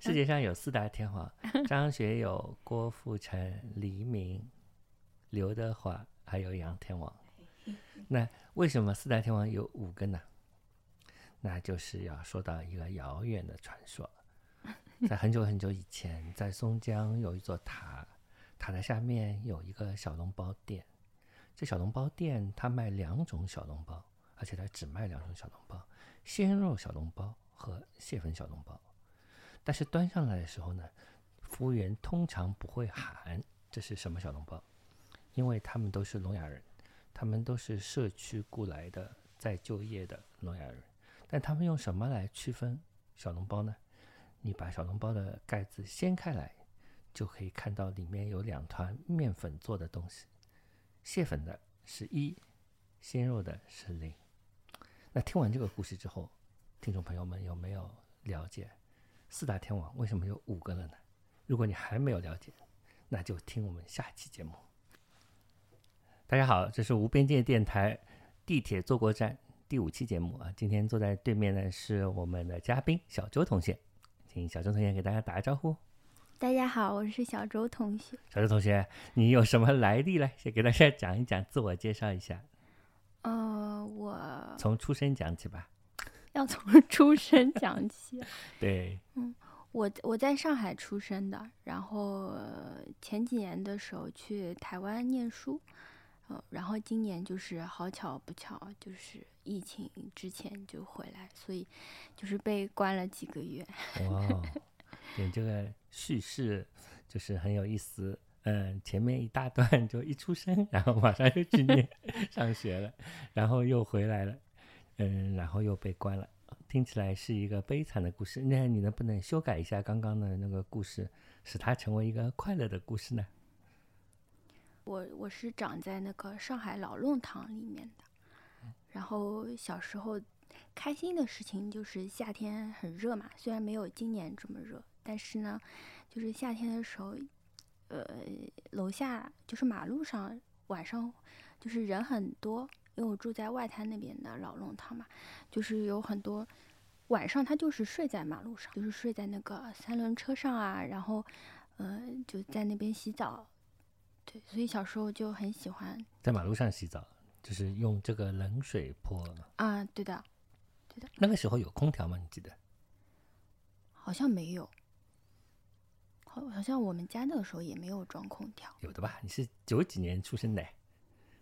世界上有四大天王：张学友、郭富城、黎明、刘德华，还有杨天王。那为什么四大天王有五个呢？那就是要说到一个遥远的传说，在很久很久以前，在松江有一座塔，塔的下面有一个小笼包店。这小笼包店它卖两种小笼包，而且它只卖两种小笼包：鲜肉小笼包和蟹粉小笼包。但是端上来的时候呢，服务员通常不会喊这是什么小笼包，因为他们都是聋哑人，他们都是社区雇来的在就业的聋哑人。但他们用什么来区分小笼包呢？你把小笼包的盖子掀开来，就可以看到里面有两团面粉做的东西，蟹粉的是一，鲜肉的是零。那听完这个故事之后，听众朋友们有没有了解四大天王为什么有五个了呢？如果你还没有了解，那就听我们下期节目。大家好，这是无边界电台地铁坐过站。第五期节目啊，今天坐在对面的是我们的嘉宾小周同学，请小周同学给大家打个招呼。大家好，我是小周同学。小周同学，你有什么来历呢？先给大家讲一讲，自我介绍一下。呃，我从出生讲起吧。要从 出生讲起。对。嗯，我我在上海出生的，然后前几年的时候去台湾念书。嗯，然后今年就是好巧不巧，就是疫情之前就回来，所以就是被关了几个月。哇，对这个叙事就是很有意思。嗯，前面一大段就一出生，然后马上就去念上学了，然后又回来了，嗯，然后又被关了，听起来是一个悲惨的故事。那你能不能修改一下刚刚的那个故事，使它成为一个快乐的故事呢？我我是长在那个上海老弄堂里面的，然后小时候开心的事情就是夏天很热嘛，虽然没有今年这么热，但是呢，就是夏天的时候，呃，楼下就是马路上晚上就是人很多，因为我住在外滩那边的老弄堂嘛，就是有很多晚上他就是睡在马路上，就是睡在那个三轮车上啊，然后呃就在那边洗澡。对，所以小时候就很喜欢在马路上洗澡，就是用这个冷水泼啊，对的，对的。那个时候有空调吗？你记得？好像没有，好，好像我们家那个时候也没有装空调。有的吧？你是九几年出生的，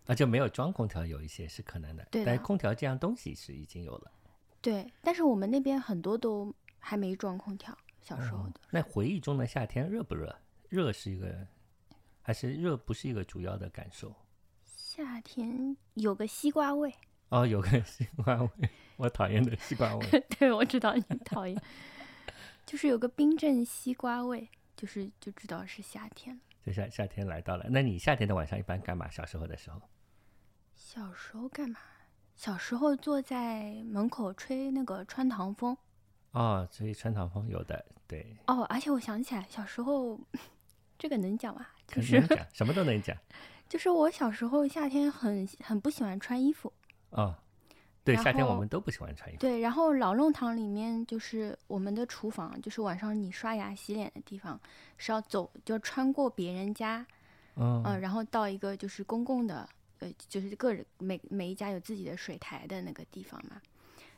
那就没有装空调，有一些是可能的。对，但空调这样东西是已经有了。对，但是我们那边很多都还没装空调，小时候的。那回忆中的夏天热不热？热是一个。还是热不是一个主要的感受。夏天有个西瓜味哦，有个西瓜味，我讨厌的西瓜味。对，我知道你讨厌，就是有个冰镇西瓜味，就是就知道是夏天了。就夏夏天来到了，那你夏天的晚上一般干嘛？小时候的时候？小时候干嘛？小时候坐在门口吹那个穿堂风。哦，吹穿堂风有的，对。哦，而且我想起来，小时候这个能讲吗？可能讲什么都能讲，就是我小时候夏天很很不喜欢穿衣服啊，对，夏天我们都不喜欢穿衣服。对，然后老弄堂里面就是我们的厨房，就是晚上你刷牙洗脸的地方是要走，就穿过别人家，嗯，然后到一个就是公共的，呃，就是个人每每一家有自己的水台的那个地方嘛。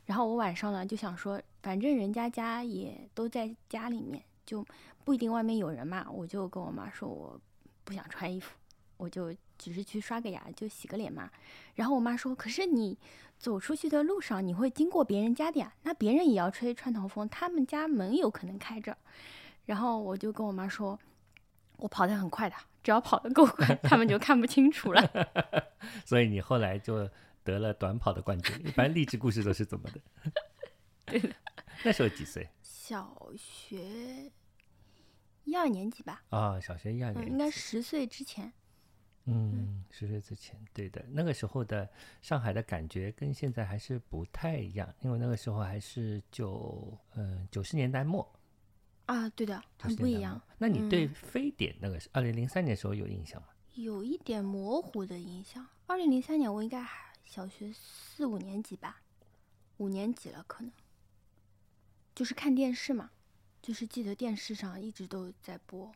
然后我晚上呢就想说，反正人家家也都在家里面，就不一定外面有人嘛，我就跟我妈说我。不想穿衣服，我就只是去刷个牙，就洗个脸嘛。然后我妈说：“可是你走出去的路上，你会经过别人家的呀，那别人也要吹穿堂风，他们家门有可能开着。”然后我就跟我妈说：“我跑得很快的，只要跑得够快，他们就看不清楚了。”所以你后来就得了短跑的冠军。一般励志故事都是怎么的？对的。那时候几岁？小学。一二年级吧，啊，小学一二年级，应该十岁之前。嗯，十岁之前，对的。那个时候的上海的感觉跟现在还是不太一样，因为那个时候还是九，嗯，九十年代末。啊，对的，很不一样。那你对非典那个是二零零三年时候有印象吗？有一点模糊的印象。二零零三年我应该还小学四五年级吧，五年级了可能。就是看电视嘛。就是记得电视上一直都在播，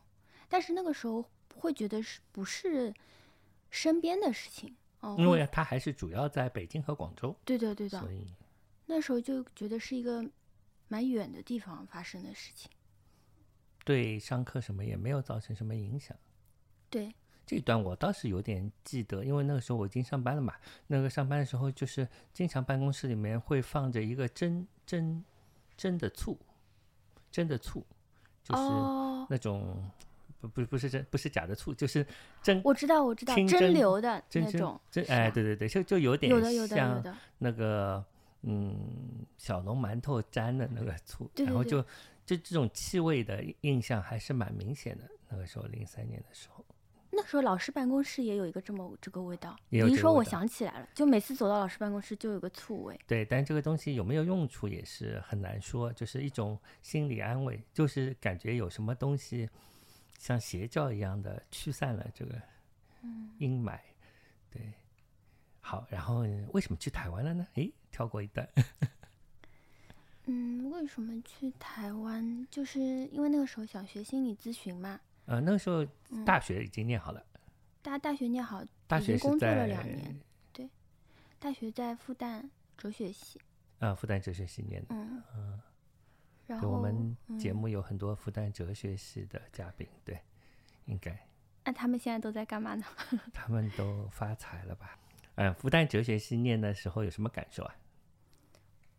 但是那个时候会觉得是不是身边的事情哦？因为他还是主要在北京和广州。对的，对的。所以那时候就觉得是一个蛮远的地方发生的事情。对上课什么也没有造成什么影响。对这一段我倒是有点记得，因为那个时候我已经上班了嘛。那个上班的时候就是经常办公室里面会放着一个蒸蒸蒸的醋。蒸的醋，就是那种不不不是真不是假的醋，就是蒸我知道我知道蒸馏的那种，蒸哎对对对，就就有点像那个嗯小笼馒头沾的那个醋，然后就就这种气味的印象还是蛮明显的。那个时候零三年的时候。那时候老师办公室也有一个这么这个味道，你一说我想起来了，就每次走到老师办公室就有个醋味。对，但这个东西有没有用处也是很难说，就是一种心理安慰，就是感觉有什么东西像邪教一样的驱散了这个阴霾。对，好，然后为什么去台湾了呢？诶，跳过一段。嗯，为什么去台湾？就是因为那个时候想学心理咨询嘛。呃，那个时候大学已经念好了，大大学念好，大学工作了两年，对，大学在复旦哲学系，啊，复旦哲学系念的，嗯嗯，然后我们节目有很多复旦哲学系的嘉宾，对，应该，那他们现在都在干嘛呢？他们都发财了吧？嗯，复旦哲学系念的时候有什么感受啊？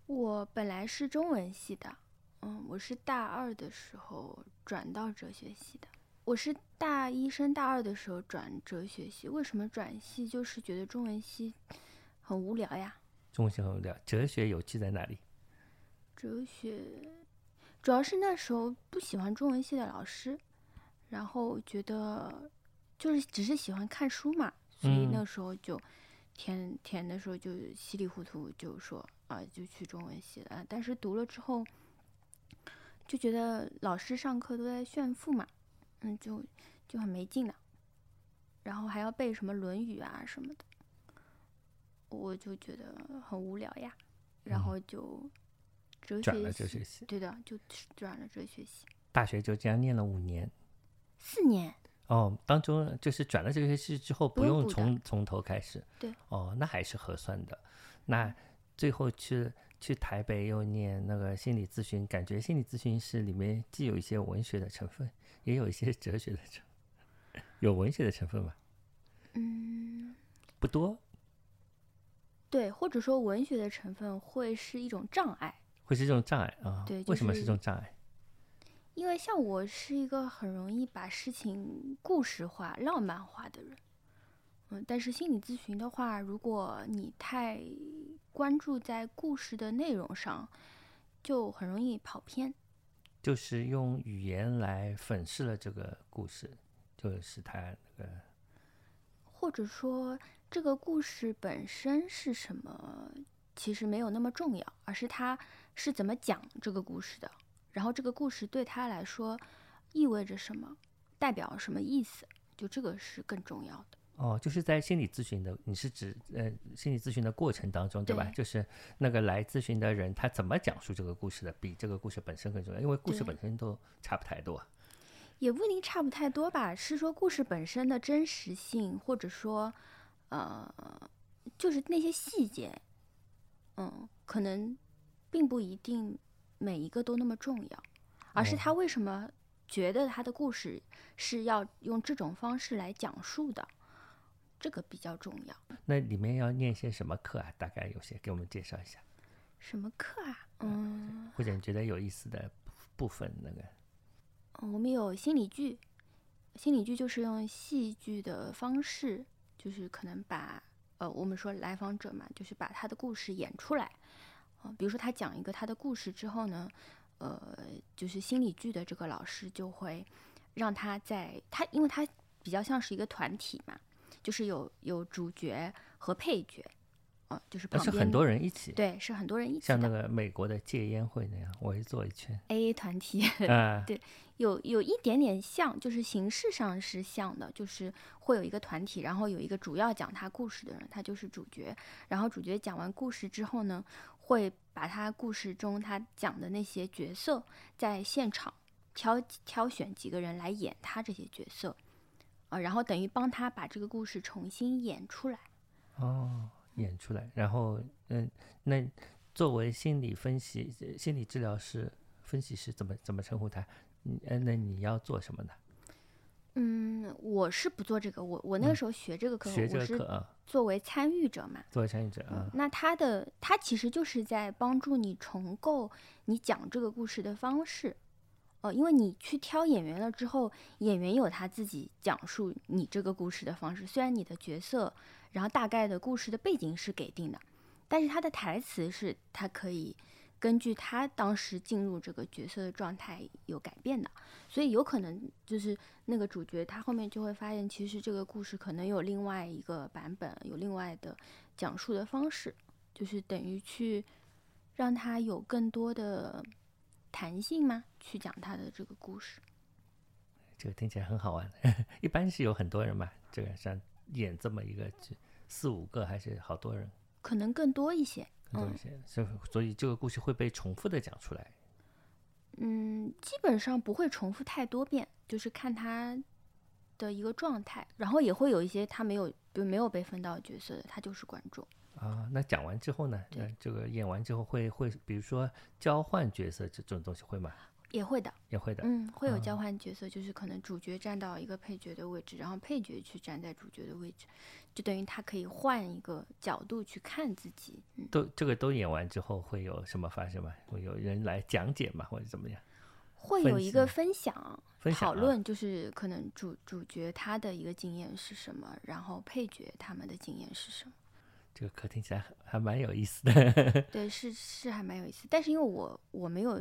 我本来是中文系的，嗯，我是大二的时候转到哲学系的。我是大一升大二的时候转哲学系，为什么转系？就是觉得中文系很无聊呀。中文系很无聊，哲学有趣在哪里？哲学主要是那时候不喜欢中文系的老师，然后觉得就是只是喜欢看书嘛，所以那时候就填填的时候就稀里糊涂就说啊，就去中文系了。但是读了之后就觉得老师上课都在炫富嘛。嗯，就就很没劲了，然后还要背什么《论语》啊什么的，我就觉得很无聊呀。然后就哲学系，对的，就转了哲学系。大学就这样念了五年，四年。哦，当中就是转了哲学系之后，不用从从头开始。对。哦，那还是合算的。那最后去去台北又念那个心理咨询，感觉心理咨询师里面既有一些文学的成分。也有一些哲学的成，有文学的成分吧？嗯，不多。对，或者说文学的成分会是一种障碍，会是一种障碍啊？对，为什么是这种障碍？因为像我是一个很容易把事情故事化、浪漫化的人，嗯，但是心理咨询的话，如果你太关注在故事的内容上，就很容易跑偏。就是用语言来粉饰了这个故事，就是他那个，或者说这个故事本身是什么，其实没有那么重要，而是他是怎么讲这个故事的，然后这个故事对他来说意味着什么，代表什么意思，就这个是更重要的。哦，就是在心理咨询的，你是指呃心理咨询的过程当中，对吧？就是那个来咨询的人他怎么讲述这个故事的，比这个故事本身更重要，因为故事本身都差不太多。也不一定差不太多吧，是说故事本身的真实性，或者说呃，就是那些细节，嗯，可能并不一定每一个都那么重要，而是他为什么觉得他的故事是要用这种方式来讲述的。这个比较重要。那里面要念些什么课啊？大概有些给我们介绍一下。什么课啊？嗯，或者你觉得有意思的部分那个？嗯，我们有心理剧。心理剧就是用戏剧的方式，就是可能把呃，我们说来访者嘛，就是把他的故事演出来。啊，比如说他讲一个他的故事之后呢，呃，就是心理剧的这个老师就会让他在他，因为他比较像是一个团体嘛。就是有有主角和配角，哦，就是旁边是很多人一起，对，是很多人一起，像那个美国的戒烟会那样围坐一圈，A A 团体，啊，对，有有一点点像，就是形式上是像的，就是会有一个团体，然后有一个主要讲他故事的人，他就是主角，然后主角讲完故事之后呢，会把他故事中他讲的那些角色，在现场挑挑选几个人来演他这些角色，啊，然后等于帮他把这个故事重新演出来。哦，演出来，然后嗯，那作为心理分析、心理治疗师、分析师，怎么怎么称呼他？嗯，那你要做什么呢？嗯，我是不做这个，我我那个时候学这个课，学这个课啊，作为参与者嘛，作为参与者啊。那他的他其实就是在帮助你重构你讲这个故事的方式，哦，因为你去挑演员了之后，演员有他自己讲述你这个故事的方式，虽然你的角色，然后大概的故事的背景是给定的，但是他的台词是他可以。根据他当时进入这个角色的状态有改变的，所以有可能就是那个主角他后面就会发现，其实这个故事可能有另外一个版本，有另外的讲述的方式，就是等于去让他有更多的弹性吗？去讲他的这个故事。这个听起来很好玩。一般是有很多人嘛，这个像演这么一个四五个还是好多人？可能更多一些。多一些，所以所以这个故事会被重复的讲出来。嗯，基本上不会重复太多遍，就是看他的一个状态，然后也会有一些他没有就没有被分到角色的，他就是观众。啊，那讲完之后呢？那这个演完之后会会，比如说交换角色这种东西会吗？也会的，也会的，嗯，会有交换角色，就是可能主角站到一个配角的位置，然后配角去站在主角的位置，就等于他可以换一个角度去看自己。嗯都这个都演完之后会有什么发生吗？会有人来讲解吗？或者怎么样？会有一个分享、讨论，就是可能主主角他的一个经验是什么，然后配角他们的经验是什么。这个课听起来还蛮有意思的。对，是是还蛮有意思，但是因为我我没有。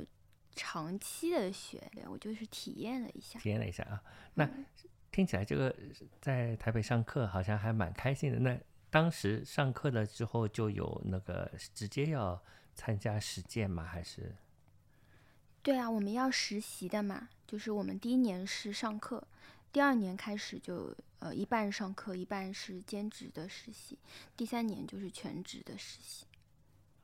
长期的学的，我就是体验了一下，体验了一下啊。那听起来这个在台北上课好像还蛮开心的。那当时上课了之后就有那个直接要参加实践吗？还是？对啊，我们要实习的嘛。就是我们第一年是上课，第二年开始就呃一半上课，一半是兼职的实习，第三年就是全职的实习。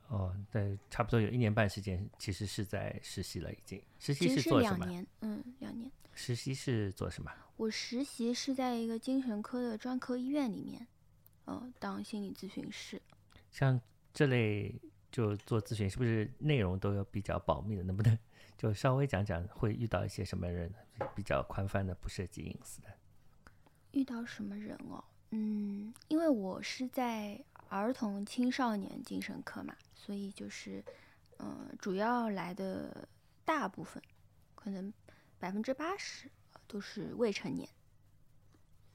哦，对，差不多有一年半时间，其实是在实习了，已经。实习是做什么？两年，嗯，两年。实习是做什么？我实习是在一个精神科的专科医院里面，呃，当心理咨询师。像这类就做咨询，是不是内容都有比较保密的？能不能就稍微讲讲会遇到一些什么人？比较宽泛的，不涉及隐私的。遇到什么人哦？嗯，因为我是在。儿童青少年精神科嘛，所以就是，嗯，主要来的大部分，可能百分之八十都是未成年，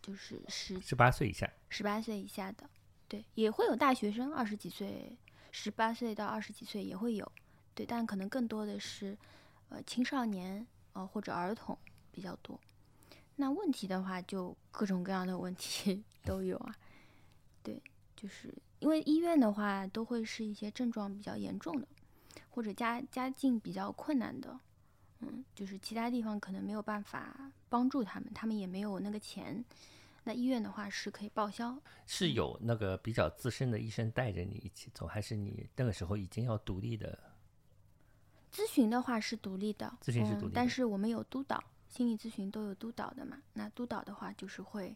就是十十八岁以下，十八岁以下的，对，也会有大学生，二十几岁，十八岁到二十几岁也会有，对，但可能更多的是，呃，青少年，呃，或者儿童比较多。那问题的话，就各种各样的问题 都有啊，对。就是因为医院的话，都会是一些症状比较严重的，或者家家境比较困难的，嗯，就是其他地方可能没有办法帮助他们，他们也没有那个钱。那医院的话是可以报销，是有那个比较资深的医生带着你一起走，还是你那个时候已经要独立的？咨询的话是独立的，咨询是独立，但是我们有督导，心理咨询都有督导的嘛。那督导的话就是会。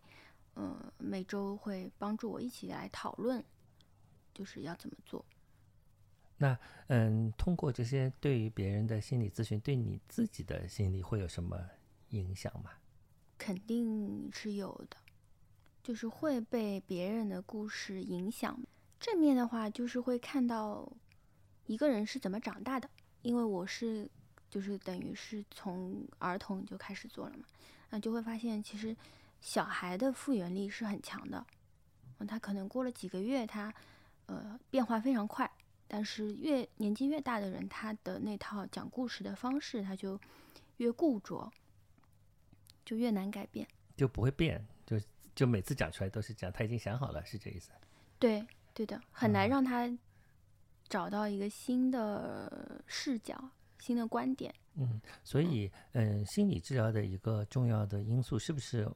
嗯，每周会帮助我一起来讨论，就是要怎么做。那嗯，通过这些对于别人的心理咨询，对你自己的心理会有什么影响吗？肯定是有的，就是会被别人的故事影响。正面的话，就是会看到一个人是怎么长大的，因为我是就是等于是从儿童就开始做了嘛，那就会发现其实。小孩的复原力是很强的，嗯，他可能过了几个月，他呃变化非常快。但是越年纪越大的人，他的那套讲故事的方式，他就越固着，就越难改变，就不会变，就就每次讲出来都是这样他已经想好了，是这意思？对，对的，很难让他找到一个新的视角、新的观点。嗯，所以嗯，心理治疗的一个重要的因素是不是？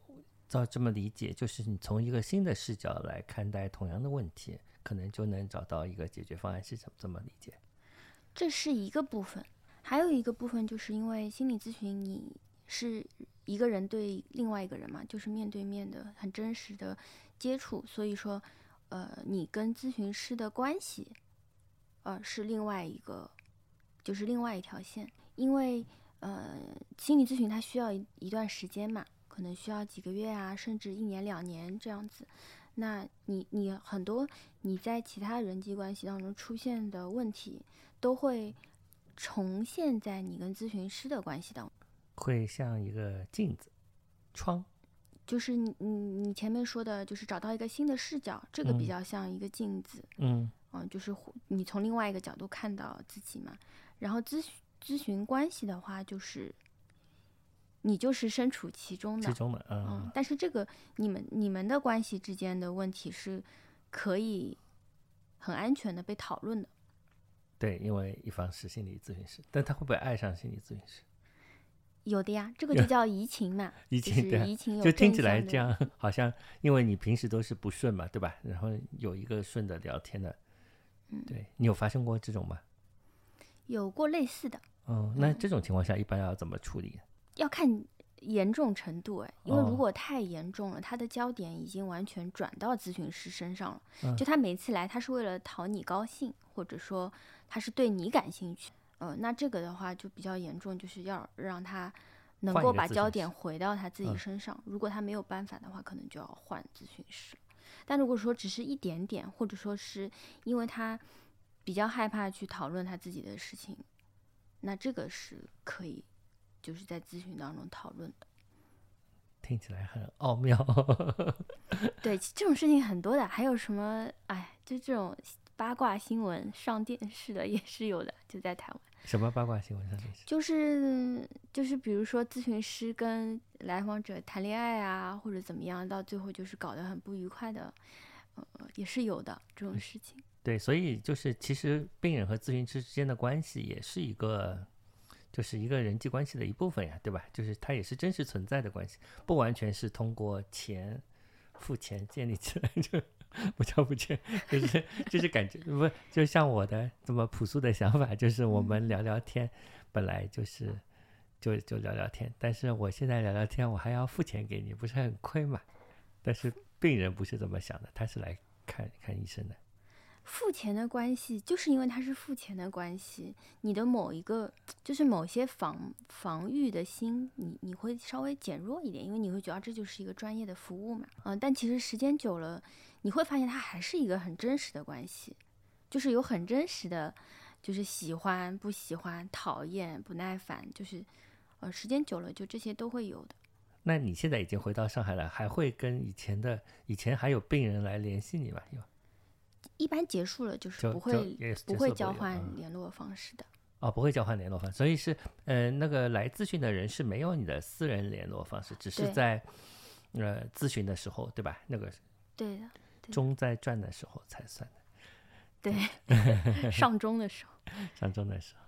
照这么理解，就是你从一个新的视角来看待同样的问题，可能就能找到一个解决方案，是怎么这么理解？这是一个部分，还有一个部分就是因为心理咨询，你是一个人对另外一个人嘛，就是面对面的很真实的接触，所以说，呃，你跟咨询师的关系，呃，是另外一个，就是另外一条线，因为呃，心理咨询它需要一一段时间嘛，可能需要几个月啊，甚至一年两年这样子。那你你很多你在其他人际关系当中出现的问题，都会重现在你跟咨询师的关系当中，会像一个镜子窗，就是你你你前面说的，就是找到一个新的视角，这个比较像一个镜子，嗯嗯，就是你从另外一个角度看到自己嘛。然后咨询咨询关系的话，就是。你就是身处其中的，其中的，嗯，但是这个你们你们的关系之间的问题是可以很安全的被讨论的。对，因为一方是心理咨询师，但他会不会爱上心理咨询师？有的呀，这个就叫移情嘛，移情对，移情有就听起来这样，好像因为你平时都是不顺嘛，对吧？然后有一个顺的聊天的，嗯，对你有发生过这种吗？有过类似的。嗯，那这种情况下一般要怎么处理？要看严重程度哎，因为如果太严重了，他的焦点已经完全转到咨询师身上了。就他每次来，他是为了讨你高兴，或者说他是对你感兴趣。呃，那这个的话就比较严重，就是要让他能够把焦点回到他自己身上。如果他没有办法的话，可能就要换咨询师。但如果说只是一点点，或者说是因为他比较害怕去讨论他自己的事情，那这个是可以。就是在咨询当中讨论的，听起来很奥妙。对，这种事情很多的，还有什么？哎，就这种八卦新闻上电视的也是有的，就在台湾。什么八卦新闻上电视？就是就是，比如说咨询师跟来访者谈恋爱啊，或者怎么样，到最后就是搞得很不愉快的，呃，也是有的这种事情。对，所以就是其实病人和咨询师之间的关系也是一个。就是一个人际关系的一部分呀，对吧？就是它也是真实存在的关系，不完全是通过钱付钱建立起来，就 不叫不钱，就是就是感觉不就像我的这么朴素的想法，就是我们聊聊天，本来就是就就聊聊天，但是我现在聊聊天，我还要付钱给你，不是很亏嘛？但是病人不是这么想的，他是来看看医生的。付钱的关系，就是因为它是付钱的关系，你的某一个就是某些防防御的心，你你会稍微减弱一点，因为你会觉得这就是一个专业的服务嘛，嗯，但其实时间久了，你会发现它还是一个很真实的关系，就是有很真实的，就是喜欢不喜欢、讨厌不耐烦，就是呃，时间久了就这些都会有的。那你现在已经回到上海了，还会跟以前的以前还有病人来联系你吗？有。一般结束了就是不会不会交换联络方式的哦，不会交换联络方式，所以是呃那个来咨询的人是没有你的私人联络方式，只是在呃咨询的时候对吧？那个对的，钟在转的时候才算的，对，上钟的时候，上钟的时候。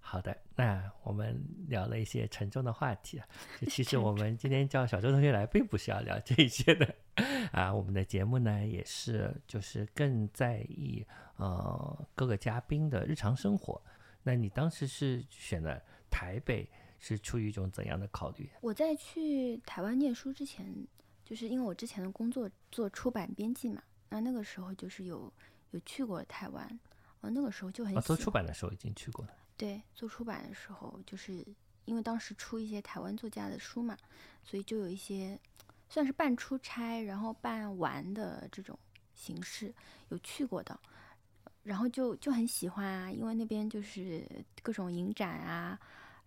好的，那我们聊了一些沉重的话题啊。其实我们今天叫小周同学来，并不是要聊这些的 啊。我们的节目呢，也是就是更在意呃各个嘉宾的日常生活。那你当时是选的台北，是出于一种怎样的考虑？我在去台湾念书之前，就是因为我之前的工作做出版编辑嘛，那那个时候就是有有去过台湾，呃，那个时候就很做出版的时候已经去过了。对，做出版的时候，就是因为当时出一些台湾作家的书嘛，所以就有一些算是半出差，然后半玩的这种形式有去过的，然后就就很喜欢啊，因为那边就是各种影展啊、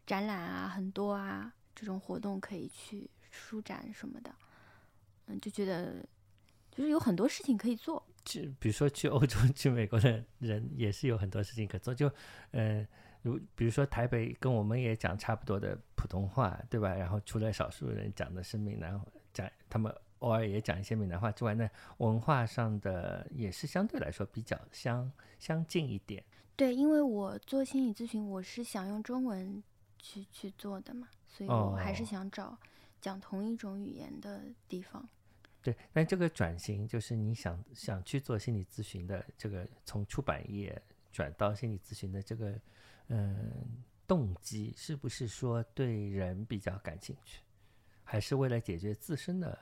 展览啊很多啊，这种活动可以去书展什么的，嗯，就觉得就是有很多事情可以做。就，比如说去欧洲、去美国的人也是有很多事情可做，就嗯。如比如说台北跟我们也讲差不多的普通话，对吧？然后除了少数人讲的是闽南讲，他们偶尔也讲一些闽南话之外，那文化上的也是相对来说比较相相近一点。对，因为我做心理咨询，我是想用中文去去做的嘛，所以我还是想找讲同一种语言的地方。对，但这个转型就是你想想去做心理咨询的这个从出版业。转到心理咨询的这个嗯动机，是不是说对人比较感兴趣，还是为了解决自身的？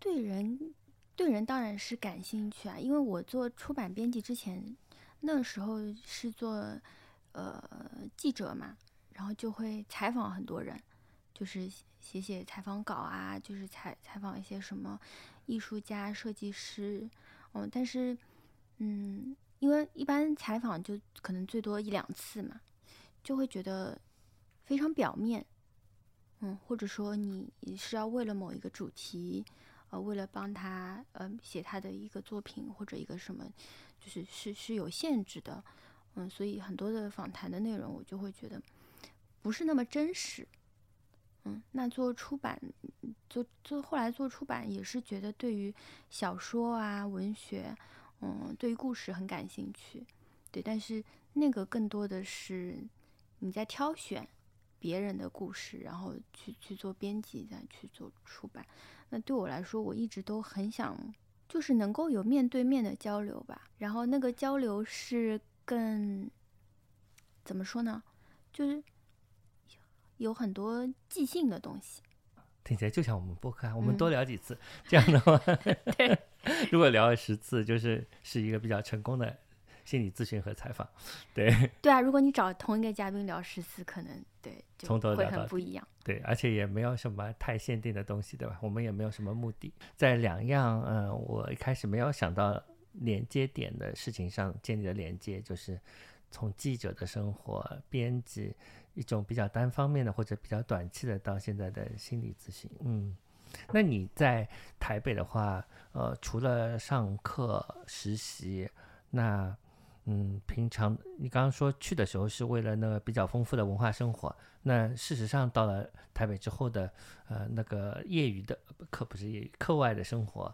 对人，对人当然是感兴趣啊，因为我做出版编辑之前，那时候是做呃记者嘛，然后就会采访很多人，就是写写采访稿啊，就是采采访一些什么艺术家、设计师，嗯，但是嗯。因为一般采访就可能最多一两次嘛，就会觉得非常表面，嗯，或者说你是要为了某一个主题，呃，为了帮他呃写他的一个作品或者一个什么，就是是是有限制的，嗯，所以很多的访谈的内容我就会觉得不是那么真实，嗯，那做出版做做后来做出版也是觉得对于小说啊文学。嗯，对于故事很感兴趣，对，但是那个更多的是你在挑选别人的故事，然后去去做编辑，再去做出版。那对我来说，我一直都很想，就是能够有面对面的交流吧。然后那个交流是更怎么说呢？就是有很多即兴的东西。听起来就像我们播客，我们多聊几次，这样的话，对，如果聊了十次，就是是一个比较成功的心理咨询和采访，对。对啊，如果你找同一个嘉宾聊十次，可能对从头会很不一样。对，而且也没有什么太限定的东西，对吧？我们也没有什么目的，在两样嗯，我一开始没有想到连接点的事情上建立的连接，就是从记者的生活、编辑。一种比较单方面的或者比较短期的，到现在的心理咨询，嗯，那你在台北的话，呃，除了上课实习，那嗯，平常你刚刚说去的时候是为了那个比较丰富的文化生活，那事实上到了台北之后的，呃，那个业余的课不是业余课外的生活，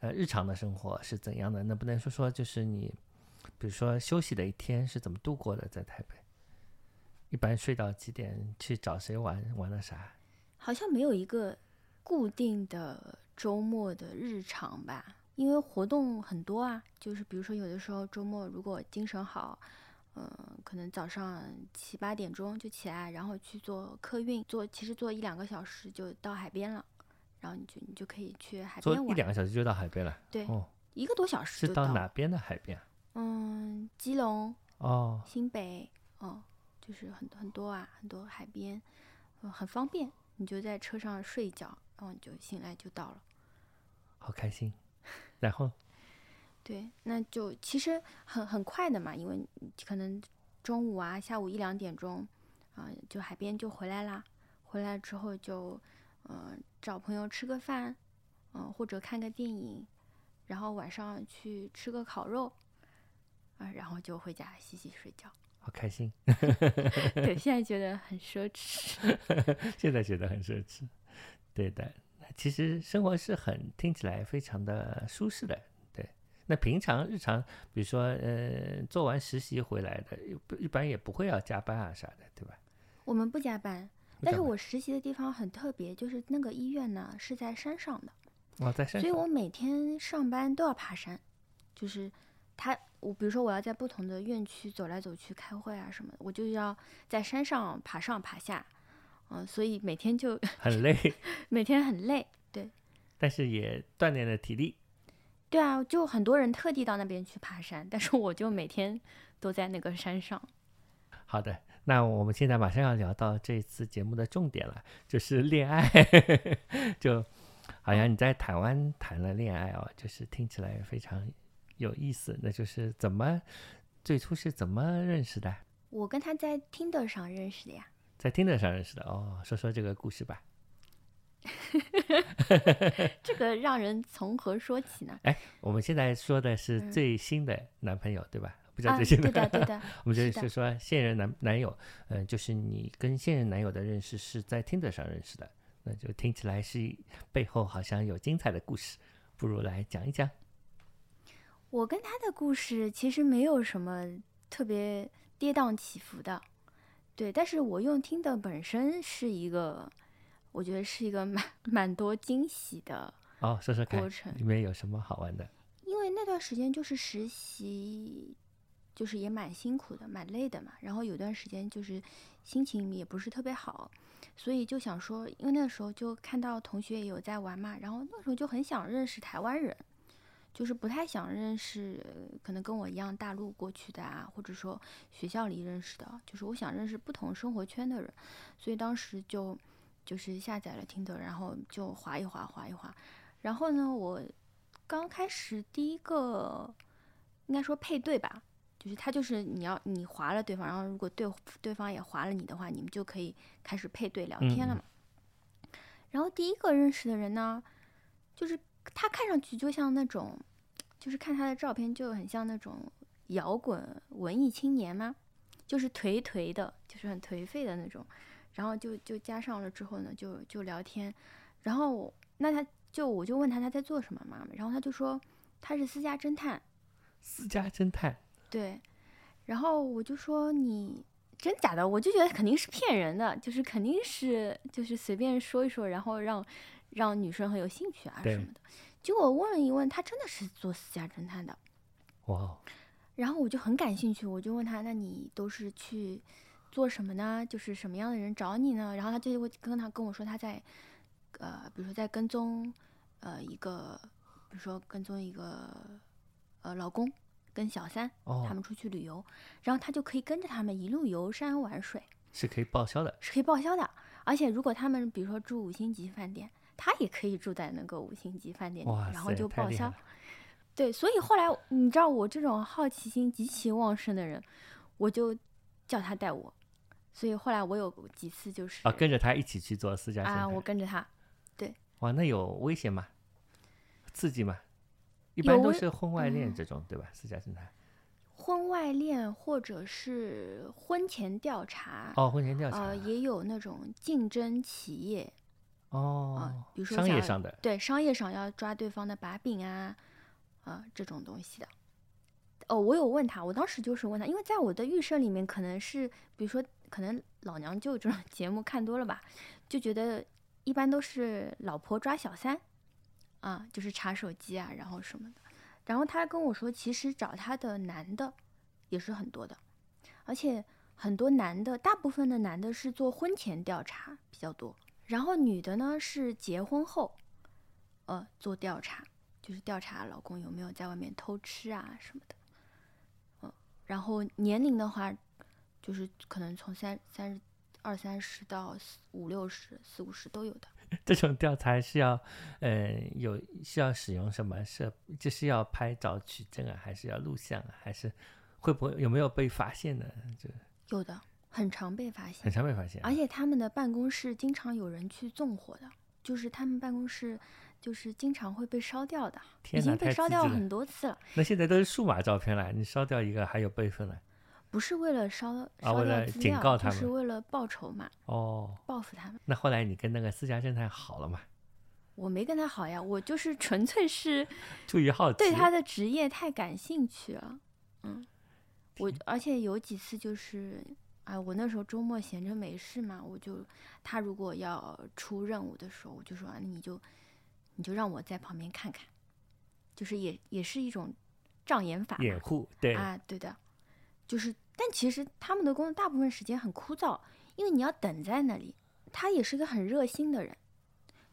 呃，日常的生活是怎样的？能不能说说，就是你，比如说休息的一天是怎么度过的，在台北？一般睡到几点？去找谁玩？玩了啥？好像没有一个固定的周末的日常吧，因为活动很多啊。就是比如说，有的时候周末如果精神好，嗯，可能早上七八点钟就起来，然后去坐客运，坐其实坐一两个小时就到海边了，然后你就你就可以去海边玩。一两个小时就到海边了？对，一个多小时。是到哪边的海边？嗯，基隆哦，新北哦。就是很很多啊，很多海边，嗯，很方便。你就在车上睡一觉，然后你就醒来就到了，好开心。然后，对，那就其实很很快的嘛，因为可能中午啊、下午一两点钟，啊，就海边就回来啦。回来之后就，嗯，找朋友吃个饭，嗯，或者看个电影，然后晚上去吃个烤肉，啊，然后就回家洗洗睡觉。好开心，对，现在觉得很奢侈。现在觉得很奢侈，对的。其实生活是很听起来非常的舒适的，对。那平常日常，比如说呃，做完实习回来的，一般也不会要加班啊啥的，对吧？我们不加班，但是我实习的地方很特别，就是那个医院呢是在山上的，哦，在山，所以我每天上班都要爬山，就是他。我比如说，我要在不同的院区走来走去开会啊什么的，我就要在山上爬上爬下，嗯，所以每天就 很累，每天很累，对。但是也锻炼了体力。对啊，就很多人特地到那边去爬山，但是我就每天都在那个山上。好的，那我们现在马上要聊到这次节目的重点了，就是恋爱。就好像你在台湾谈了恋爱哦，就是听起来非常。有意思，那就是怎么最初是怎么认识的？我跟他在听的上认识的呀，在听的上认识的哦。说说这个故事吧。这个让人从何说起呢？哎，我们现在说的是最新的男朋友，对吧？不叫最新的，对的，对的。我们就是说现任男男友，嗯，就是你跟现任男友的认识是在听的上认识的，那就听起来是背后好像有精彩的故事，不如来讲一讲。我跟他的故事其实没有什么特别跌宕起伏的，对。但是我用听的本身是一个，我觉得是一个蛮 蛮多惊喜的哦。说说看，过程里面有什么好玩的？因为那段时间就是实习就是也蛮辛苦的，蛮累的嘛。然后有段时间就是心情也不是特别好，所以就想说，因为那时候就看到同学也有在玩嘛，然后那时候就很想认识台湾人，就是不太想认识可能跟我一样大陆过去的啊，或者说学校里认识的，就是我想认识不同生活圈的人，所以当时就就是下载了听的，然后就划一划，划一划。然后呢，我刚开始第一个应该说配对吧。就是他，就是你要你划了对方，然后如果对对方也划了你的话，你们就可以开始配对聊天了嘛。然后第一个认识的人呢，就是他看上去就像那种，就是看他的照片就很像那种摇滚文艺青年嘛，就是颓颓的，就是很颓废的那种。然后就就加上了之后呢，就就聊天。然后那他就我就问他他在做什么嘛，然后他就说他是私家侦探。私家侦探。对，然后我就说你真假的，我就觉得肯定是骗人的，就是肯定是就是随便说一说，然后让让女生很有兴趣啊什么的。结果我问了一问，他真的是做私家侦探的。哇！然后我就很感兴趣，我就问他，那你都是去做什么呢？就是什么样的人找你呢？然后他就会跟他跟我说他在呃，比如说在跟踪呃一个，比如说跟踪一个呃老公。跟小三他们出去旅游，然后他就可以跟着他们一路游山玩水，是可以报销的，是可以报销的。而且如果他们比如说住五星级饭店，他也可以住在那个五星级饭店里，然后就报销。对，所以后来你知道我这种好奇心极其旺盛的人，我就叫他带我。所以后来我有几次就是啊，跟着他一起去做私家啊，我跟着他。对，哇，那有危险吗？刺激吗？一般都是婚外恋这种，对吧？私家侦探，婚外恋或者是婚前调查哦，婚前调查，呃，也有那种竞争企业哦，比如说商业上的，对，商业上要抓对方的把柄啊，啊，这种东西的。哦，我有问他，我当时就是问他，因为在我的预设里面，可能是比如说，可能老娘舅这种节目看多了吧，就觉得一般都是老婆抓小三。啊，就是查手机啊，然后什么的，然后他跟我说，其实找他的男的也是很多的，而且很多男的，大部分的男的是做婚前调查比较多，然后女的呢是结婚后，呃，做调查，就是调查老公有没有在外面偷吃啊什么的，嗯，然后年龄的话，就是可能从三三十二三十到四五六十四五十都有的。这种调查是要，呃，有需要使用什么设？就是要拍照取证啊，还是要录像啊，还是会不会有没有被发现的？这有的，很常被发现，很常被发现。而且他们的办公室经常有人去纵火的，就是他们办公室就是经常会被烧掉的，已经被烧掉很多次了。那现在都是数码照片了，你烧掉一个还有备份了。不是为了烧烧掉资料，就是为了报仇嘛。哦，报复他们。那后来你跟那个私家侦探好了吗？我没跟他好呀，我就是纯粹是 出于好奇，对他的职业太感兴趣了。嗯，我而且有几次就是，啊，我那时候周末闲着没事嘛，我就他如果要出任务的时候，我就说，你就你就让我在旁边看看，就是也也是一种障眼法，掩护，对啊，对的。就是，但其实他们的工作大部分时间很枯燥，因为你要等在那里。他也是一个很热心的人，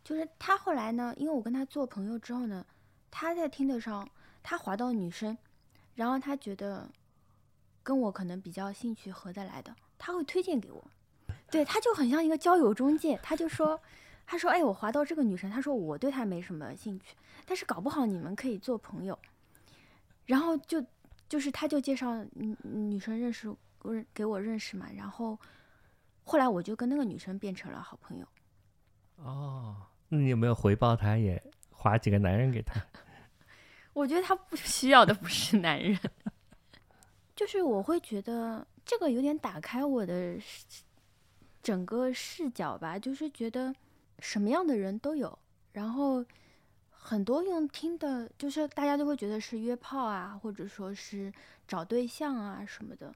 就是他后来呢，因为我跟他做朋友之后呢，他在听得上，他滑到女生，然后他觉得跟我可能比较兴趣合得来的，他会推荐给我。对，他就很像一个交友中介，他就说，他说，哎，我滑到这个女生，他说我对她没什么兴趣，但是搞不好你们可以做朋友，然后就。就是，他就介绍女女生认识我给我认识嘛，然后后来我就跟那个女生变成了好朋友。哦，那你有没有回报他，也划几个男人给他？我觉得他不需要的不是男人，就是我会觉得这个有点打开我的整个视角吧，就是觉得什么样的人都有，然后。很多用听的，就是大家都会觉得是约炮啊，或者说是找对象啊什么的。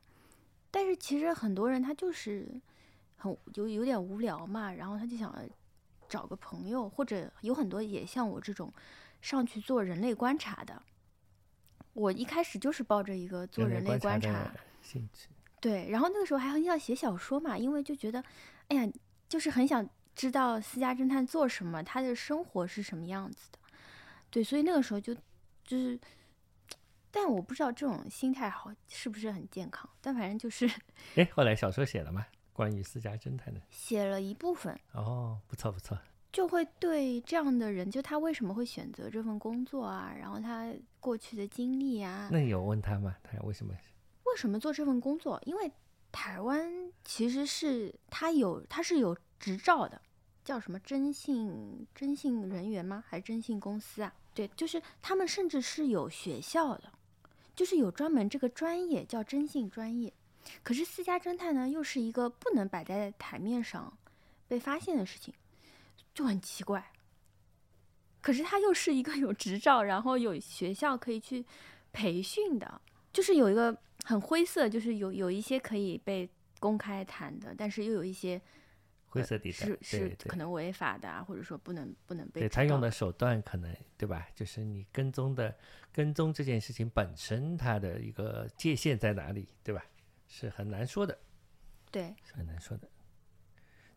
但是其实很多人他就是很有有点无聊嘛，然后他就想找个朋友，或者有很多也像我这种上去做人类观察的。我一开始就是抱着一个做人类观察兴趣，对，然后那个时候还很想写小说嘛，因为就觉得，哎呀，就是很想知道私家侦探做什么，他的生活是什么样子的，对，所以那个时候就就是，但我不知道这种心态好是不是很健康，但反正就是，哎，后来小说写了吗？关于私家侦探的，写了一部分，哦，不错不错。就会对这样的人，就他为什么会选择这份工作啊？然后他过去的经历啊？那你有问他吗？他为什么？为什么做这份工作？因为台湾其实是他有他是有执照的，叫什么征信征信人员吗？还是征信公司啊？对，就是他们甚至是有学校的，就是有专门这个专业叫征信专业。可是私家侦探呢，又是一个不能摆在台面上被发现的事情。就很奇怪，可是他又是一个有执照，然后有学校可以去培训的，就是有一个很灰色，就是有有一些可以被公开谈的，但是又有一些灰色地带是是可能违法的啊，或者说不能不能被。对他用的手段可能对吧？就是你跟踪的跟踪这件事情本身，它的一个界限在哪里，对吧？是很难说的，对，是很难说的。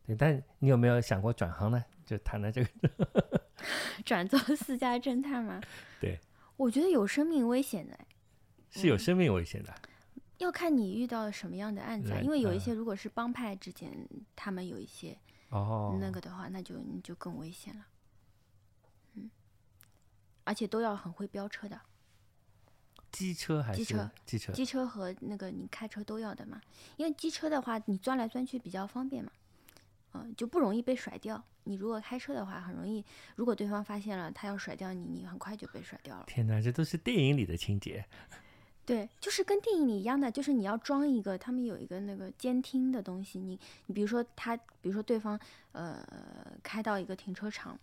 对，但你有没有想过转行呢？就谈了这个，转做私家侦探吗？对，我觉得有生命危险的，是有生命危险的。要看你遇到什么样的案子，因为有一些如果是帮派之间，他们有一些哦那个的话，那就你就更危险了。嗯，而且都要很会飙车的，机车还是机车？机车，机车和那个你开车都要的嘛，因为机车的话，你钻来钻去比较方便嘛。嗯，就不容易被甩掉。你如果开车的话，很容易，如果对方发现了他要甩掉你，你很快就被甩掉了。天哪，这都是电影里的情节。对，就是跟电影里一样的，就是你要装一个，他们有一个那个监听的东西。你，你比如说他，比如说对方，呃，开到一个停车场，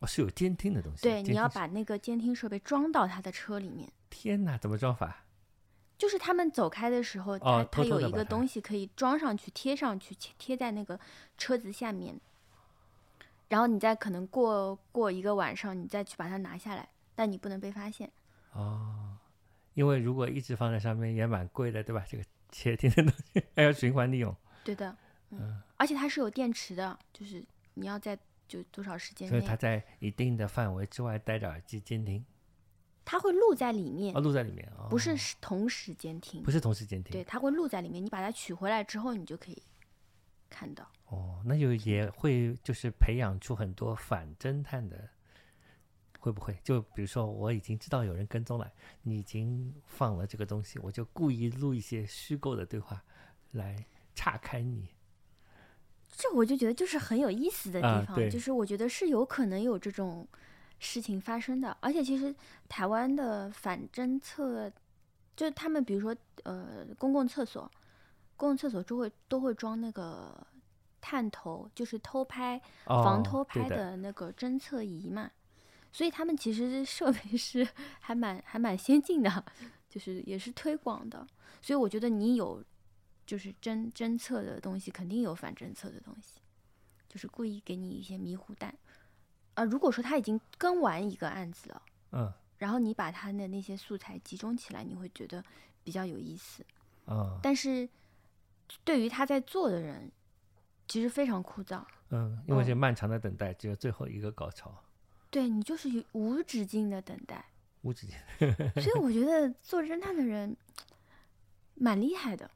哦，是有监听的东西。对，你要把那个监听设备装到他的车里面。天哪，怎么装法？就是他们走开的时候，他他有一个东西可以装上去、贴上去、贴在那个车子下面，然后你再可能过过一个晚上，你再去把它拿下来，但你不能被发现。哦，因为如果一直放在上面也蛮贵的，对吧？这个窃听的东西还要循环利用。对的，嗯，而且它是有电池的，就是你要在就多少时间所以它在一定的范围之外戴着耳机监听。它会录在里面，哦，录在里面，不是同时监听，不是同时监听，对，它会录在里面。你把它取回来之后，你就可以看到。哦，那就也会就是培养出很多反侦探的，会不会？就比如说，我已经知道有人跟踪了，你已经放了这个东西，我就故意录一些虚构的对话来岔开你。这我就觉得就是很有意思的地方，就是我觉得是有可能有这种。事情发生的，而且其实台湾的反侦测，就是他们比如说呃公共厕所，公共厕所就会都会装那个探头，就是偷拍防偷拍的那个侦测仪嘛，所以他们其实设备是 还蛮还蛮先进的，就是也是推广的，所以我觉得你有就是侦侦测的东西，肯定有反侦测的东西，就是故意给你一些迷糊蛋。啊，如果说他已经跟完一个案子了，嗯，然后你把他的那些素材集中起来，你会觉得比较有意思，嗯，但是对于他在做的人，其实非常枯燥，嗯，因为这漫长的等待，只有最后一个高潮，对你就是无止境的等待，无止境，所以我觉得做侦探的人蛮厉害的，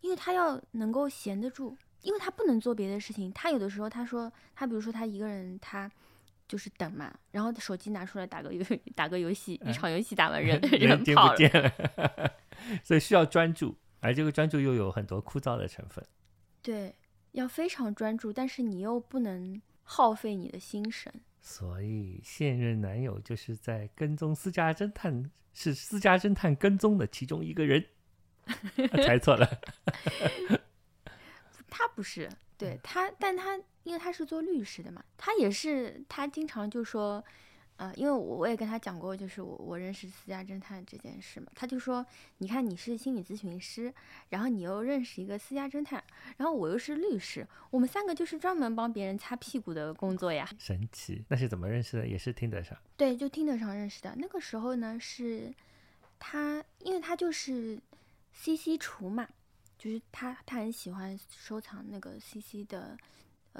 因为他要能够闲得住，因为他不能做别的事情，他有的时候他说他比如说他一个人他。就是等嘛，然后手机拿出来打个游 打个游戏，一场游戏打完人 人跑了，所以需要专注，而这个专注又有很多枯燥的成分。对，要非常专注，但是你又不能耗费你的心神。所以现任男友就是在跟踪私家侦探，是私家侦探跟踪的其中一个人。猜错了，他不是。对他，但他因为他是做律师的嘛，他也是他经常就说，呃，因为我我也跟他讲过，就是我我认识私家侦探这件事嘛，他就说，你看你是心理咨询师，然后你又认识一个私家侦探，然后我又是律师，我们三个就是专门帮别人擦屁股的工作呀。神奇，那是怎么认识的？也是听得上？对，就听得上认识的。那个时候呢是，他因为他就是 CC 厨嘛，就是他他很喜欢收藏那个 CC 的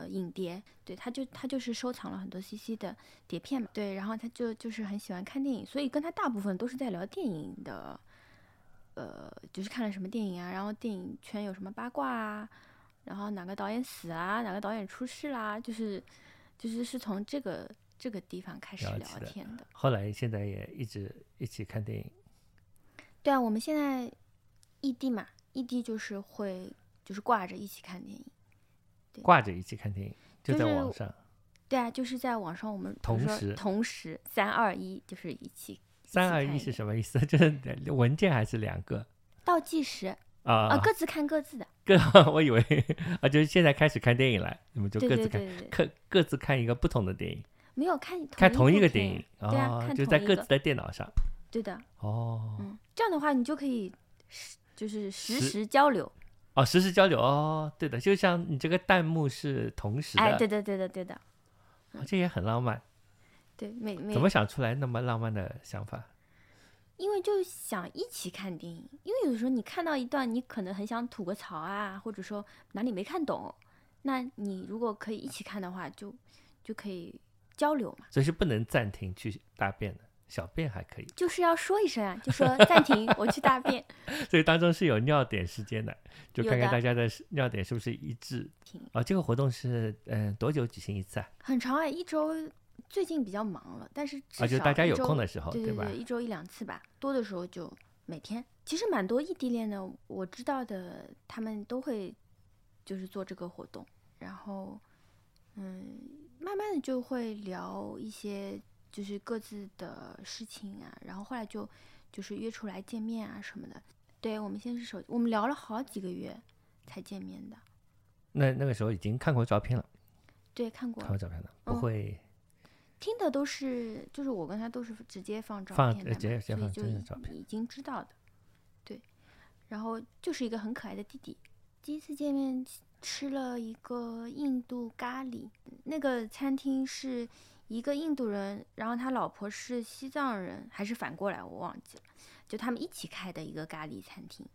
呃影碟，对，他就他就是收藏了很多 CC 的碟片嘛，对，然后他就就是很喜欢看电影，所以跟他大部分都是在聊电影的，呃，就是看了什么电影啊，然后电影圈有什么八卦啊，然后哪个导演死啊，哪个导演出事啦，就是就是是从这个这个地方开始聊天的。后来现在也一直一起看电影。对啊，我们现在异地嘛，异地就是会就是挂着一起看电影，挂着一起看电影，就在网上。对啊，就是在网上，我们同时同时三二一，就是一起。三二一是什么意思？就是文件还是两个？倒计时啊啊，各自看各自的。各 我以为啊，就是现在开始看电影了，你们就各自看，各各自看一个不同的电影。没有看看同一个电影，对啊，就在各自的电脑上。对的。哦。嗯，这样的话你就可以实就是实时交流。哦，实时交流哦，对的，就像你这个弹幕是同时的。哎，对的，对的，对的。这也很浪漫。对，没没。怎么想出来那么浪漫的想法？因为就想一起看电影，因为有的时候你看到一段，你可能很想吐个槽啊，或者说哪里没看懂，那你如果可以一起看的话，就就可以交流嘛。所以是不能暂停去大便的，小便还可以。就是要说一声啊，就说暂停，我去大便。所以当中是有尿点时间的，就看看大家的尿点是不是一致。啊，这个活动是嗯多久举行一次啊？很长哎，一周。最近比较忙了，但是至少大家有空的时候，对对对，一周一两次吧，多的时候就每天。其实蛮多异地恋的，我知道的，他们都会就是做这个活动，然后嗯，慢慢的就会聊一些就是各自的事情啊，然后后来就就是约出来见面啊什么的。对我们先是手，我们聊了好几个月才见面的。那那个时候已经看过照片了？对，看过。看过照片了，不会。听的都是，就是我跟他都是直接放照片的，所以就已经知道的，对。然后就是一个很可爱的弟弟。第一次见面吃了一个印度咖喱，那个餐厅是一个印度人，然后他老婆是西藏人，还是反过来我忘记了，就他们一起开的一个咖喱餐厅。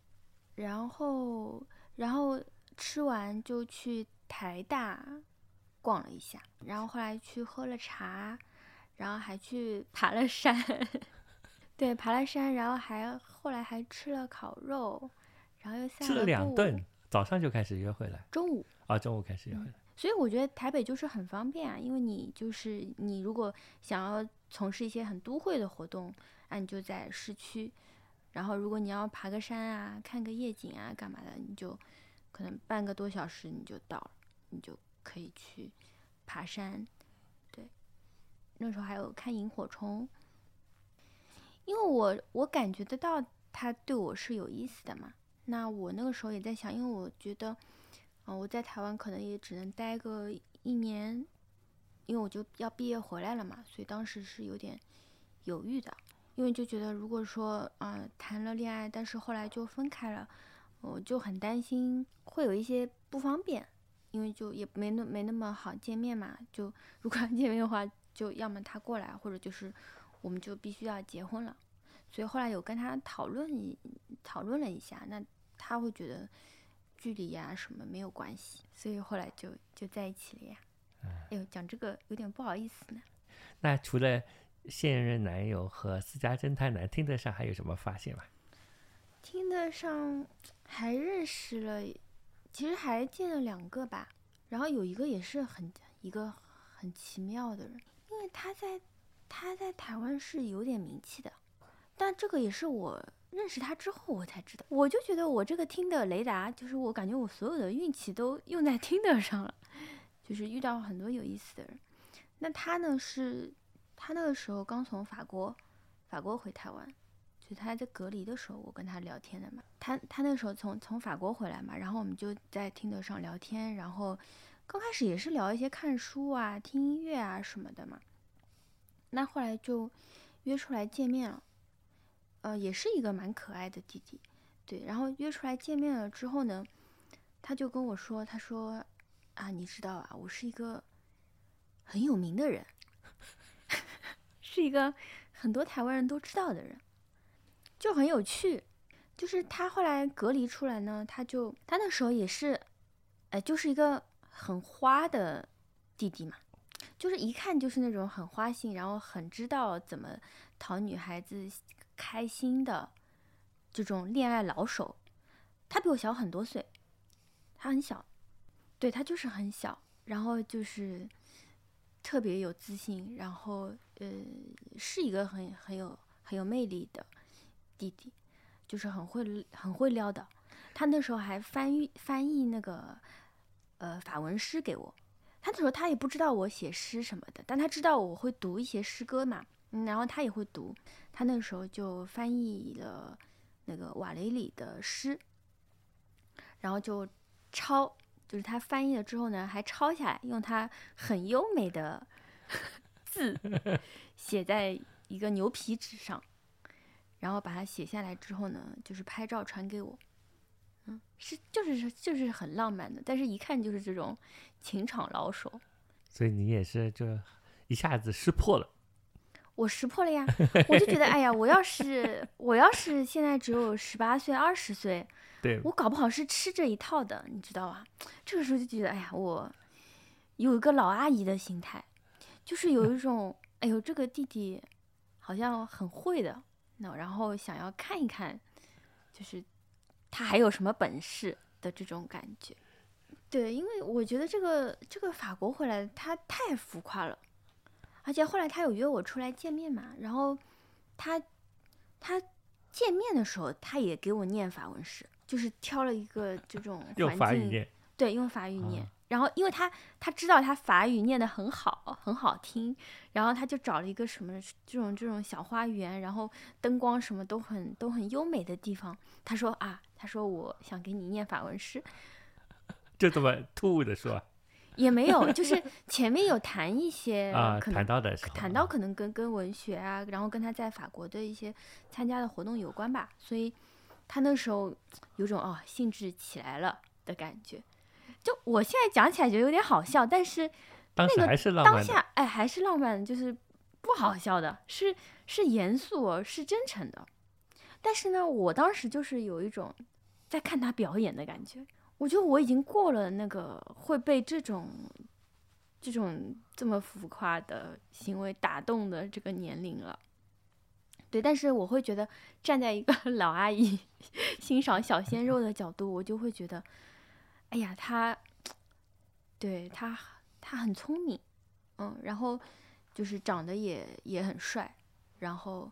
然后，然后吃完就去台大。逛了一下，然后后来去喝了茶，然后还去爬了山，对，爬了山，然后还后来还吃了烤肉，然后又下吃了两顿，早上就开始约会了，中午啊，中午开始约会。所以我觉得台北就是很方便啊，因为你就是你如果想要从事一些很都会的活动，那你就在市区，然后如果你要爬个山啊，看个夜景啊，干嘛的，你就可能半个多小时你就到了，你就。可以去爬山，对，那时候还有看萤火虫，因为我我感觉得到他对我是有意思的嘛。那我那个时候也在想，因为我觉得，嗯，我在台湾可能也只能待个一年，因为我就要毕业回来了嘛，所以当时是有点犹豫的，因为就觉得如果说啊谈了恋爱，但是后来就分开了，我就很担心会有一些不方便。因为就也没那没那么好见面嘛，就如果要见面的话，就要么他过来，或者就是我们就必须要结婚了。所以后来有跟他讨论讨论了一下，那他会觉得距离呀什么没有关系，所以后来就就在一起了呀。哎呦，讲这个有点不好意思呢。那除了现任男友和私家侦探男，听得上还有什么发现吗？听得上还认识了。其实还见了两个吧，然后有一个也是很一个很奇妙的人，因为他在他在台湾是有点名气的，但这个也是我认识他之后我才知道。我就觉得我这个听的雷达，就是我感觉我所有的运气都用在听的上了，就是遇到很多有意思的人。那他呢是，他那个时候刚从法国法国回台湾。就他在隔离的时候，我跟他聊天的嘛。他他那时候从从法国回来嘛，然后我们就在听的上聊天，然后刚开始也是聊一些看书啊、听音乐啊什么的嘛。那后来就约出来见面了，呃，也是一个蛮可爱的弟弟，对。然后约出来见面了之后呢，他就跟我说：“他说啊，你知道啊，我是一个很有名的人，是一个很多台湾人都知道的人。”就很有趣。就是他后来隔离出来呢，他就他那时候也是，哎，就是一个很花的弟弟嘛，就是一看就是那种很花心，然后很知道怎么讨女孩子开心的这种恋爱老手。他比我小很多岁，他很小，对他就是很小，然后就是特别有自信，然后呃是一个很很有很有魅力的弟弟。就是很会很会撩的，他那时候还翻译翻译那个呃法文诗给我。他那时候他也不知道我写诗什么的，但他知道我会读一些诗歌嘛，嗯，然后他也会读。他那个时候就翻译了那个瓦雷里的诗，然后就抄，就是他翻译了之后呢，还抄下来，用他很优美的字 写在一个牛皮纸上。然后把它写下来之后呢，就是拍照传给我，嗯，是就是就是很浪漫的，但是一看就是这种情场老手。所以你也是就一下子识破了。我识破了呀，我就觉得哎呀，我要是我要是现在只有十八岁二十岁，对我搞不好是吃这一套的，你知道吧？这个时候就觉得哎呀，我有一个老阿姨的心态，就是有一种哎呦这个弟弟好像很会的。那然后想要看一看，就是他还有什么本事的这种感觉。对，因为我觉得这个这个法国回来他太浮夸了，而且后来他有约我出来见面嘛，然后他他见面的时候他也给我念法文诗，就是挑了一个这种环境，对，用法语念。然后，因为他他知道他法语念得很好，很好听，然后他就找了一个什么这种这种小花园，然后灯光什么都很都很优美的地方。他说啊，他说我想给你念法文诗，就这么突兀的说，也没有，就是前面有谈一些啊，谈到的谈到可能跟跟文学啊，然后跟他在法国的一些参加的活动有关吧，所以他那时候有种哦兴致起来了的感觉。就我现在讲起来觉得有点好笑，但是那个当下哎还是浪漫，就是不好笑的，是是严肃，是真诚的。但是呢，我当时就是有一种在看他表演的感觉。我觉得我已经过了那个会被这种这种这么浮夸的行为打动的这个年龄了。对，但是我会觉得站在一个 老阿姨 欣赏小鲜肉的角度，我就会觉得。哎呀，他，对他，他很聪明，嗯，然后就是长得也也很帅，然后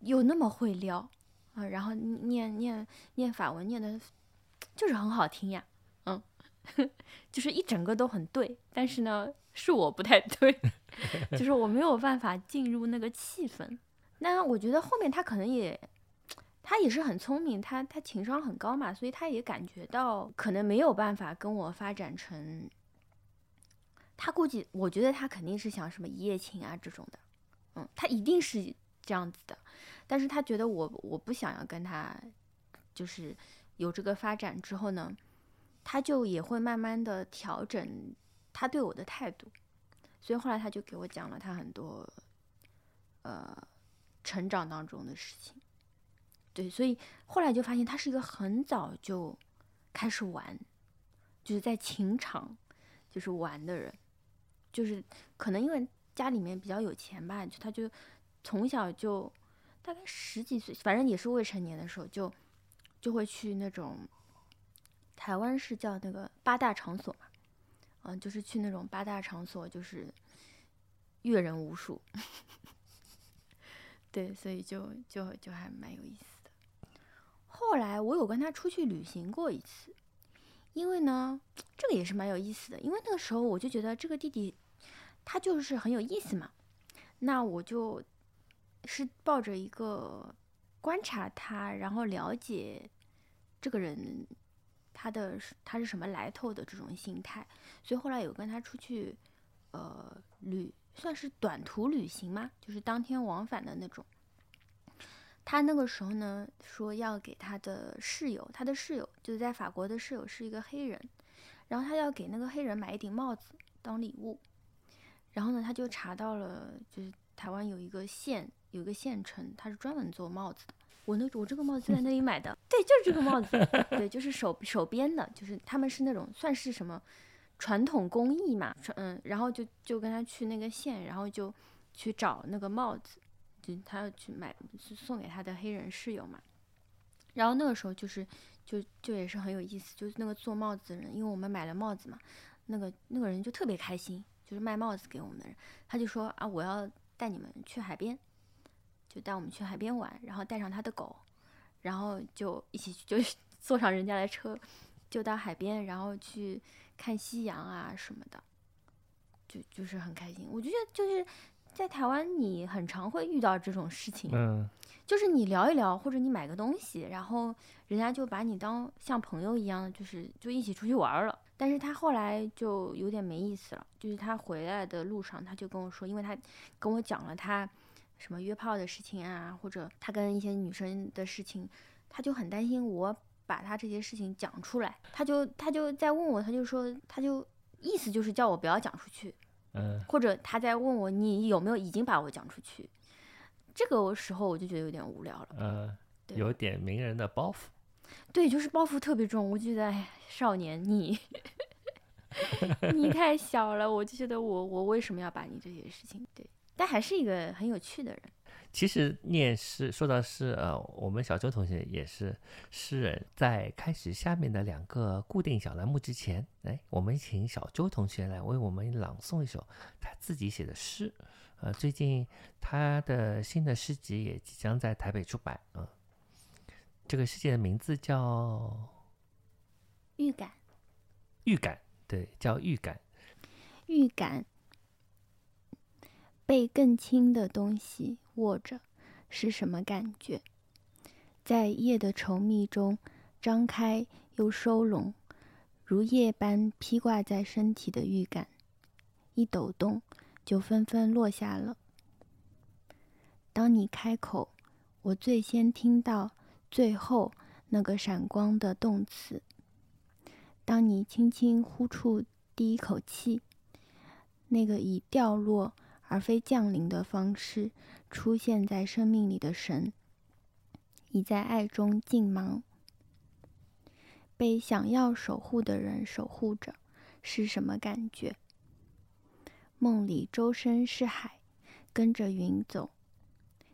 又那么会撩，啊，然后念念念法文念的，就是很好听呀，嗯，就是一整个都很对，但是呢，是我不太对，就是我没有办法进入那个气氛。那我觉得后面他可能也。他也是很聪明，他他情商很高嘛，所以他也感觉到可能没有办法跟我发展成。他估计，我觉得他肯定是想什么一夜情啊这种的，嗯，他一定是这样子的。但是他觉得我我不想要跟他，就是有这个发展之后呢，他就也会慢慢的调整他对我的态度。所以后来他就给我讲了他很多，呃，成长当中的事情。对，所以后来就发现他是一个很早就开始玩，就是在情场就是玩的人，就是可能因为家里面比较有钱吧，就他就从小就大概十几岁，反正也是未成年的时候就就会去那种台湾是叫那个八大场所嘛，嗯，就是去那种八大场所，就是阅人无数。对，所以就就就还蛮有意思。后来我有跟他出去旅行过一次，因为呢，这个也是蛮有意思的。因为那个时候我就觉得这个弟弟，他就是很有意思嘛。那我就是抱着一个观察他，然后了解这个人他的他是什么来头的这种心态。所以后来有跟他出去，呃，旅算是短途旅行嘛，就是当天往返的那种。他那个时候呢，说要给他的室友，他的室友就是在法国的室友是一个黑人，然后他要给那个黑人买一顶帽子当礼物，然后呢，他就查到了，就是台湾有一个县，有一个县城，他是专门做帽子的。我那我这个帽子就在那里买的，对，就是这个帽子，对，就是手手编的，就是他们是那种算是什么传统工艺嘛，嗯，然后就就跟他去那个县，然后就去找那个帽子，就他要去买送给他的黑人室友嘛。然后那个时候就是就就也是很有意思，就是那个做帽子的人，因为我们买了帽子嘛，那个那个人就特别开心，就是卖帽子给我们的人，他就说啊，我要带你们去海边。就带我们去海边玩，然后带上他的狗，然后就一起就 坐上人家的车，就到海边，然后去看夕阳啊什么的，就就是很开心。我觉得就是在台湾，你很常会遇到这种事情，嗯，就是你聊一聊，或者你买个东西，然后人家就把你当像朋友一样，就是就一起出去玩了。但是他后来就有点没意思了，就是他回来的路上，他就跟我说，因为他跟我讲了他。什么约炮的事情啊，或者他跟一些女生的事情，他就很担心我把他这些事情讲出来，他就他就在问我，他就说，他就意思就是叫我不要讲出去，嗯，或者他在问我你有没有已经把我讲出去，这个时候我就觉得有点无聊了，嗯，有点名人的包袱，对，就是包袱特别重，我就觉得哎，少年你 你太小了，我就觉得我我为什么要把你这些事情对。但还是一个很有趣的人。其实念诗，说到诗，呃，我们小周同学也是诗人。在开始下面的两个固定小栏目之前，哎，我们请小周同学来为我们朗诵一首他自己写的诗。呃，最近他的新的诗集也即将在台北出版。嗯，这个诗集的名字叫《预感》。预感，对，叫预感。预感。被更轻的东西握着，是什么感觉？在夜的稠密中张开又收拢，如叶般披挂在身体的预感，一抖动就纷纷落下了。当你开口，我最先听到最后那个闪光的动词。当你轻轻呼出第一口气，那个以掉落。而非降临的方式出现在生命里的神，已在爱中静忙，被想要守护的人守护着，是什么感觉？梦里周身是海，跟着云走；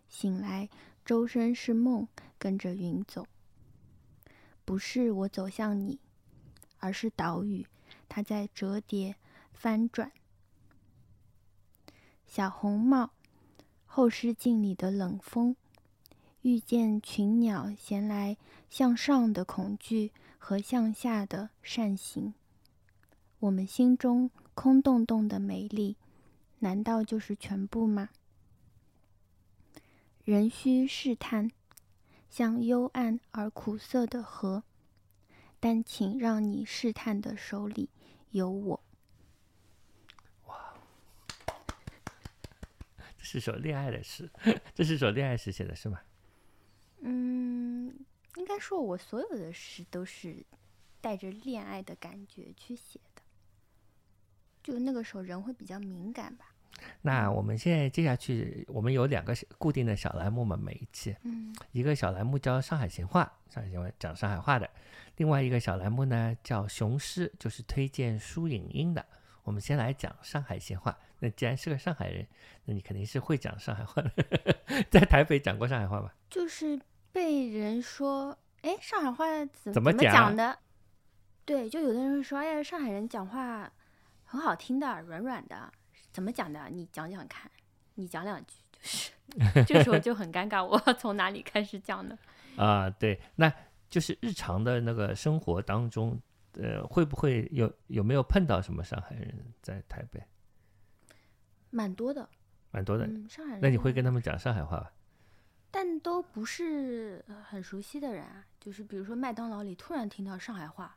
醒来周身是梦，跟着云走。不是我走向你，而是岛屿，它在折叠翻转。小红帽，后视镜里的冷风，遇见群鸟衔来向上的恐惧和向下的善行。我们心中空洞洞的美丽，难道就是全部吗？仍需试探，像幽暗而苦涩的河，但请让你试探的手里有我。是首恋爱的诗，这是首恋爱诗写的是吗？嗯，应该说我所有的诗都是带着恋爱的感觉去写的，就那个时候人会比较敏感吧。那我们现在接下去，我们有两个固定的小栏目嘛，每一期，嗯，一个小栏目叫上海闲话，上海闲话讲上海话的；另外一个小栏目呢叫雄狮，就是推荐书影音的。我们先来讲上海闲话。那既然是个上海人，那你肯定是会讲上海话的。在台北讲过上海话吧？就是被人说，哎，上海话怎怎么讲的？对，就有的人会说，哎呀，上海人讲话很好听的，软软的，怎么讲的？你讲讲看，你讲两句，就是这时候就很尴尬，我从哪里开始讲呢？啊，对，那就是日常的那个生活当中，呃，会不会有有没有碰到什么上海人在台北？蛮多的，蛮多的。上海人，那你会跟他们讲上海话吧？但都不是很熟悉的人啊，就是比如说麦当劳里突然听到上海话，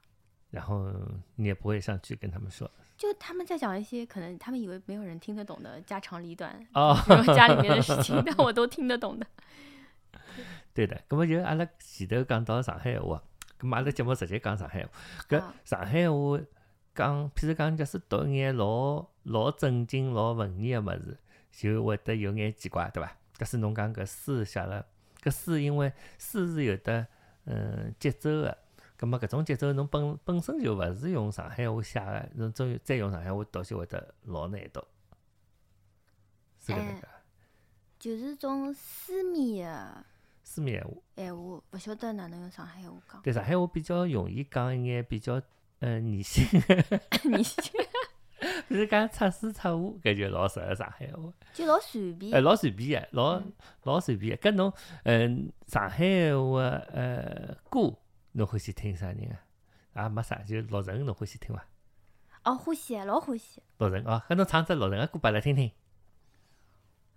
然后你也不会上去跟他们说，就他们在讲一些可能他们以为没有人听得懂的家长里短哦，家里面的事情，但我都听得懂的。对的，那么就阿拉前头讲到上海话，那么阿拉节目直接讲上海话，搿上海话。讲，譬如讲，假使读一眼老老正经、老文艺个物事，就会得有眼奇怪，对伐？假使侬讲搿诗写了，搿诗因为诗是有得嗯节奏个，葛末搿种节奏侬本本身就勿是用上海话写个，侬再再用上海话读就会得老难读，是搿能介。就是种书面个书面闲话，闲话，勿晓得哪能用上海话讲。对上海话比较容易讲一眼比较嗯拟性，拟性。比如讲出书出话，搿就 老适合上海话。就老随便。哎，老随便个，老老随便个。搿侬嗯上海话呃歌，侬欢喜听啥人啊？也没啥，就陆晨侬欢喜听伐？哦，欢喜，老欢喜。陆晨哦，搿侬唱只陆晨个歌拨阿拉听听。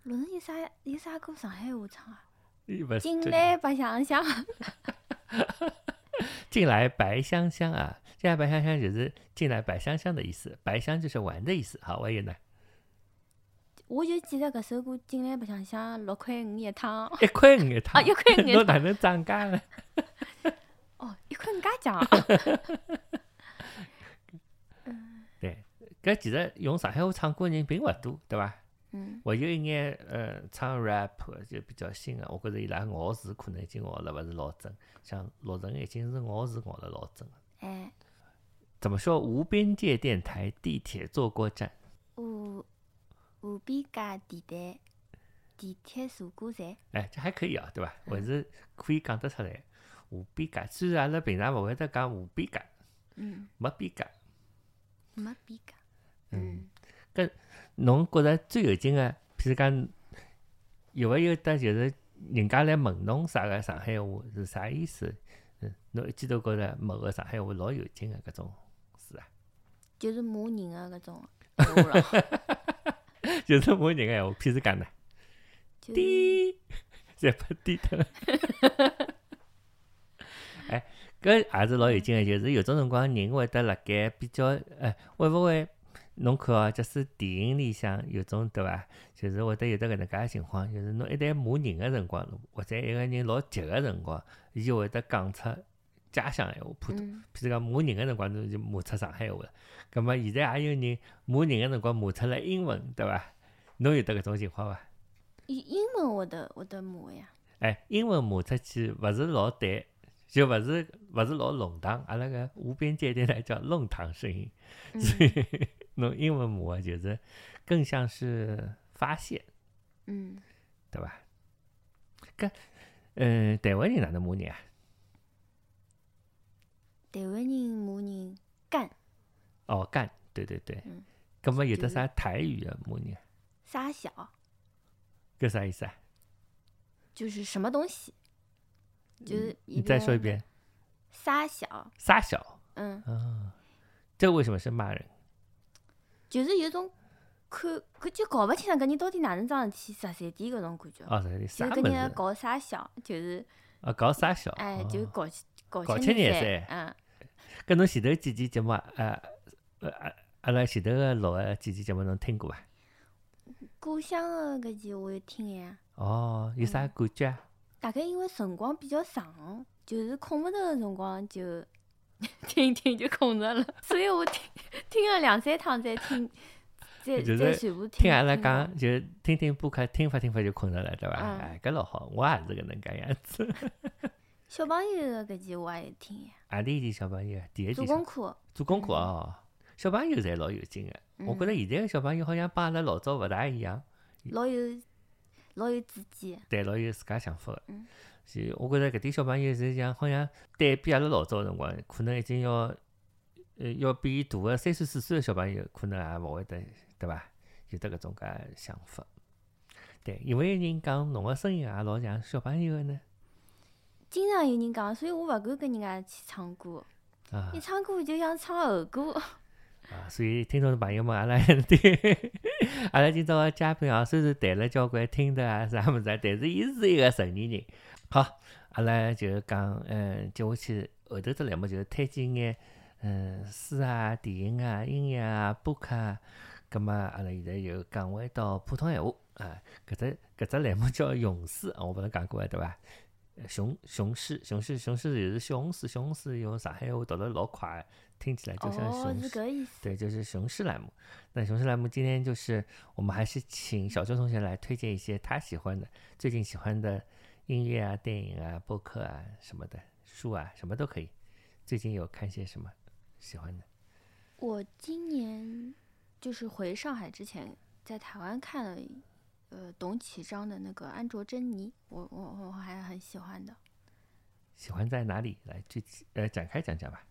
陆晨有啥有啥歌上海话唱啊？进来白相相。进来白香香啊！进来白香香就是进来白香香的意思，白香就是玩的意思。好，还有呢？我就记得搿首歌进来白相香六块五一趟。一块五一趟。啊，一块五。侬哪能涨价呢？哦，一块五加奖。对，搿其实用上海话唱歌人并勿多，对伐？嗯。还有一眼呃唱 rap 就比较新个，我觉着伊拉咬字可能已经咬了勿是老准。像陆晨已经是咬字咬了老准了。哎，怎么说？无边界电台地铁坐过站。无无边界地带地铁坐过站。哎，这还可以啊，对吧？还是可以讲得出来。无边界，虽然阿拉平常勿会得讲无边界。嗯。没边界。没边界。嗯。搿侬觉着最有劲个，譬如讲，有勿有得就是？人家来问侬啥个上海话是啥意思？嗯，侬一记头觉着某个上海话老有劲个搿种？就是骂人个搿种就是骂人的闲话，譬如讲呢？低，再不低头。哎，搿也是老有劲个，就是有种辰光人会得辣盖比较，哎，会勿会？侬看哦，假使电影里向有种对伐，就是会得有得搿能介情况，就是侬一旦骂人个辰光，或者一个人老急个辰光，伊就会得讲出家乡闲话，普通，譬如讲骂人个辰光，侬就骂出上海话了。葛末现在也有人骂人个辰光骂出了英文，对伐？侬有得搿种情况伐？英英文会得会得骂呀？哎，英文骂出去勿是老对，就勿是勿是老弄堂，阿拉个无边界电台叫弄堂声音，所以。侬英文骂就是更像是发泄，嗯，对吧？搿，嗯，台湾人哪能骂人啊？台湾人骂人干。哦，干，对对对。嗯。搿么有的啥台语啊骂人？傻小。搿啥意思啊？就是什么东西？就是你再说一遍。傻小。傻小。嗯。啊，这为什么是骂人？就是有种看，搿就搞勿清爽搿人到底哪能桩事体，十三点搿种感觉。哦，十三点。就搿人搞傻笑，就是。哦，搞傻笑。哎，就搞搞搞七廿三。嗯。搿侬前头几期节目呃，呃，阿阿拉前头个录个几期节目侬听过伐？故乡个搿期我有听呀。哦，有啥感觉？大概因为辰光比较长，就是困勿着个辰光就。听一听就困着了，所以我听听了两三趟再听，再再全部听。听阿拉讲，就听听播客，听发听发就困着了，对伐？哎，搿老好，我也是搿能介样子。小朋友的搿期我也听呀。啊，第一期小朋友，第一期做功课，做功课哦。小朋友侪老有劲个，我觉着现在个小朋友好像帮阿拉老早勿大一样，老有老有主见，对，老有自家想法个。就我觉着搿点小朋友是像好像对比阿拉老早个辰光，可能已经要呃要比大个三岁四岁个小朋友，可能也勿会得对伐？有得搿种介想法。对，有没有人讲侬个声音也老像小朋友个呢？经常有人讲，所以我勿敢跟人家去唱歌。啊。一唱歌就想唱后歌。啊，所以听众朋友们，阿拉对 阿拉今朝个嘉宾啊，虽然谈了交关听的啊啥物事，但是伊是一个成年人。好，阿拉就讲，嗯，接下去后头只栏目就是推荐眼，嗯，书啊、电影啊、音乐啊、播客啊。葛末阿拉现在又讲回到普通闲话啊，搿只搿只栏目叫咏诗啊，我勿是讲过对伐？熊熊市，熊市，熊市也是熊市，熊市用上海话读得老快，听起来就像熊市。对，就是熊市栏目。那熊市栏目今天就是我们还是请小周同学来推荐一些他喜欢的、最近喜欢的音乐啊、电影啊、播客啊什么的，书啊什么都可以。最近有看些什么喜欢的？我今年就是回上海之前，在台湾看了。呃，董启章的那个《安卓珍妮》，我我我还很喜欢的。喜欢在哪里？来具体呃展开讲讲吧。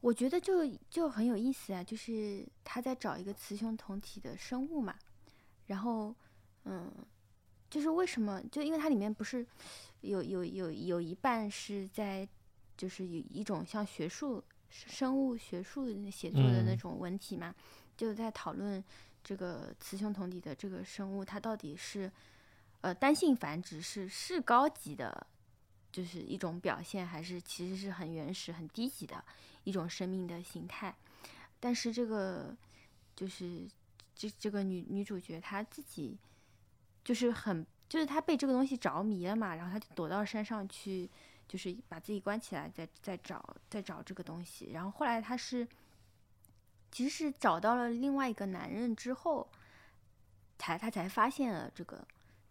我觉得就就很有意思啊，就是他在找一个雌雄同体的生物嘛。然后，嗯，就是为什么？就因为它里面不是有有有有一半是在，就是有一种像学术生物学术写作的那种文体嘛，就在讨论。这个雌雄同体的这个生物，它到底是，呃，单性繁殖是是高级的，就是一种表现，还是其实是很原始、很低级的一种生命的形态？但是这个就是这这个女女主角她自己就是很，就是她被这个东西着迷了嘛，然后她就躲到山上去，就是把自己关起来，在在找在找这个东西，然后后来她是。其实是找到了另外一个男人之后，才他才发现了这个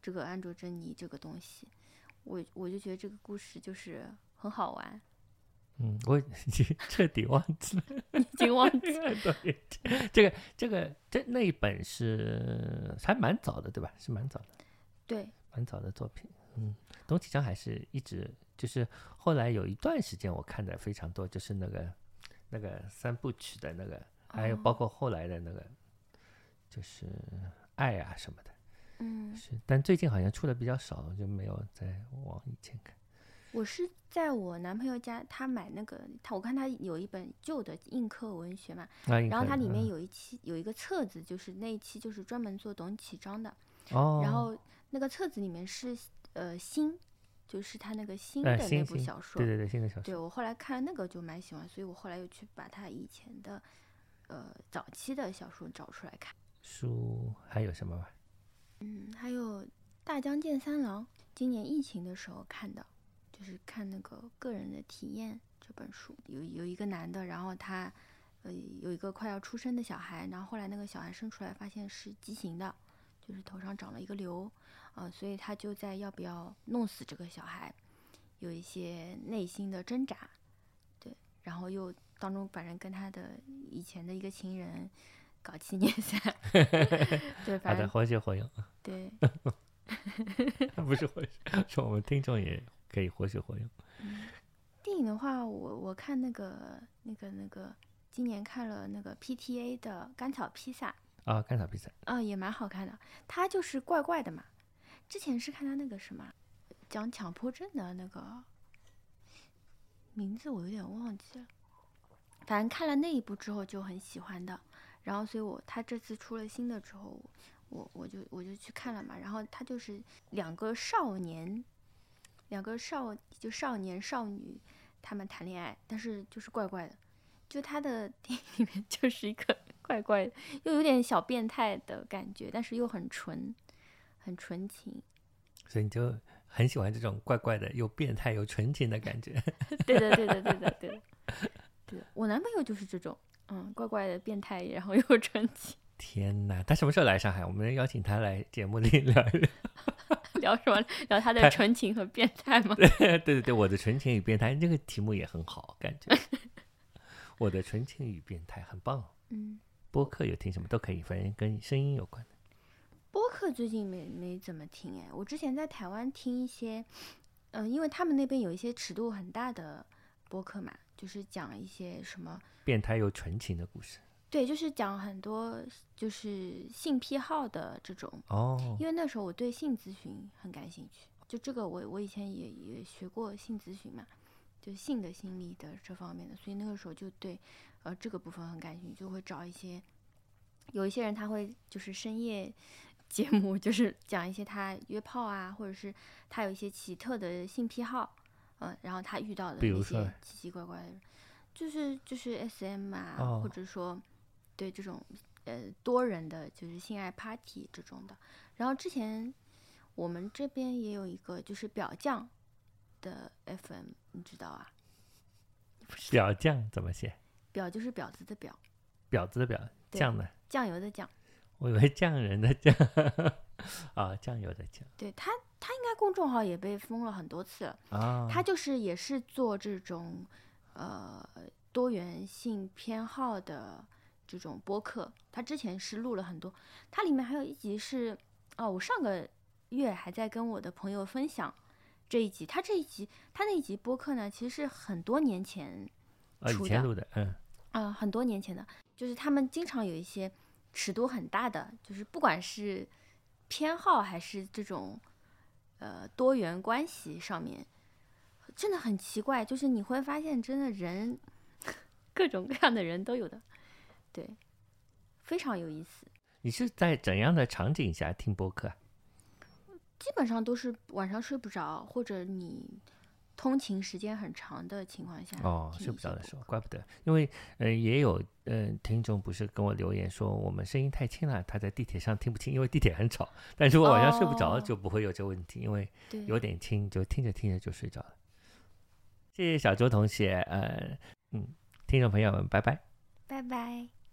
这个安卓珍妮这个东西，我我就觉得这个故事就是很好玩。嗯，我已经 彻底忘记了，已经忘记了。对，这个这个这那一本是还蛮早的，对吧？是蛮早的。对，蛮早的作品。嗯，董启章还是一直就是后来有一段时间我看的非常多，就是那个那个三部曲的那个。还有包括后来的那个，就是爱啊什么的，嗯，是，但最近好像出的比较少，就没有再往以前看。我是在我男朋友家，他买那个，他我看他有一本旧的印刻文学嘛，然后它里面有一期有一个册子，就是那一期就是专门做董启章的，哦，然后那个册子里面是呃新，就是他那个新的那部小说，对对对，新的小说，对我后来看了那个就蛮喜欢，所以我后来又去把他以前的。呃，早期的小说找出来看。书还有什么吧？嗯，还有《大江健三郎》，今年疫情的时候看的，就是看那个个人的体验这本书。有有一个男的，然后他呃有一个快要出生的小孩，然后后来那个小孩生出来发现是畸形的，就是头上长了一个瘤，呃，所以他就在要不要弄死这个小孩，有一些内心的挣扎。对，然后又。当中反正跟他的以前的一个情人搞七年三，对，反正活血活用。对，不是活血，说我们听众也可以活学活用。电影的话，我我看那个那个那个，今年看了那个 PTA 的《甘草披萨》啊，《甘草披萨》啊，也蛮好看的。他就是怪怪的嘛。之前是看他那个什么，讲强迫症的那个名字，我有点忘记了。反正看了那一部之后就很喜欢的，然后所以我他这次出了新的之后，我我就我就去看了嘛。然后他就是两个少年，两个少就少年少女，他们谈恋爱，但是就是怪怪的，就他的电影里面就是一个 怪怪的，又有点小变态的感觉，但是又很纯，很纯情。所以你就很喜欢这种怪怪的又变态又纯情的感觉。对的，对的，对的，对的。对我男朋友就是这种，嗯，怪怪的变态，然后又纯情。天哪，他什么时候来上海？我们邀请他来节目里 聊一聊。聊什么？聊他的纯情和变态吗？对 对对对，我的纯情与变态这个题目也很好，感觉。我的纯情与变态很棒。嗯。播客有听什么都可以，反正跟声音有关的。播客最近没没怎么听哎，我之前在台湾听一些，嗯，因为他们那边有一些尺度很大的播客嘛。就是讲一些什么变态又纯情的故事，对，就是讲很多就是性癖好的这种哦。因为那时候我对性咨询很感兴趣，就这个我我以前也也学过性咨询嘛，就性的心理的这方面的，所以那个时候就对呃这个部分很感兴趣，就会找一些有一些人他会就是深夜节目，就是讲一些他约炮啊，或者是他有一些奇特的性癖好。嗯，然后他遇到的那些奇奇怪怪的，就是就是 S M 啊，或者说对这种呃多人的就是性爱 party 这种的。然后之前我们这边也有一个就是表匠，的 FM，你知道啊？表匠怎么写？表就是婊子的婊，婊子的婊，酱的？酱油的酱。我以为匠人的匠 啊，酱油的酱。对他，他应该公众号也被封了很多次了啊。他就是也是做这种呃多元性偏好的这种播客。他之前是录了很多，它里面还有一集是哦，我上个月还在跟我的朋友分享这一集。他这一集，他那一集播客呢，其实是很多年前出的，嗯啊，很多年前的，就是他们经常有一些。尺度很大的，就是不管是偏好还是这种呃多元关系上面，真的很奇怪。就是你会发现，真的人 各种各样的人都有的，对，非常有意思。你是在怎样的场景下听播客？基本上都是晚上睡不着，或者你。通勤时间很长的情况下，哦，睡不着的时候，怪不得，因为呃，也有嗯听众不是跟我留言说我们声音太轻了，他在地铁上听不清，因为地铁很吵。但如果晚上睡不着，就不会有这个问题，因为有点轻，就听着听着就睡着了。谢谢小周同学，呃，嗯，听众朋友们，拜拜，拜拜。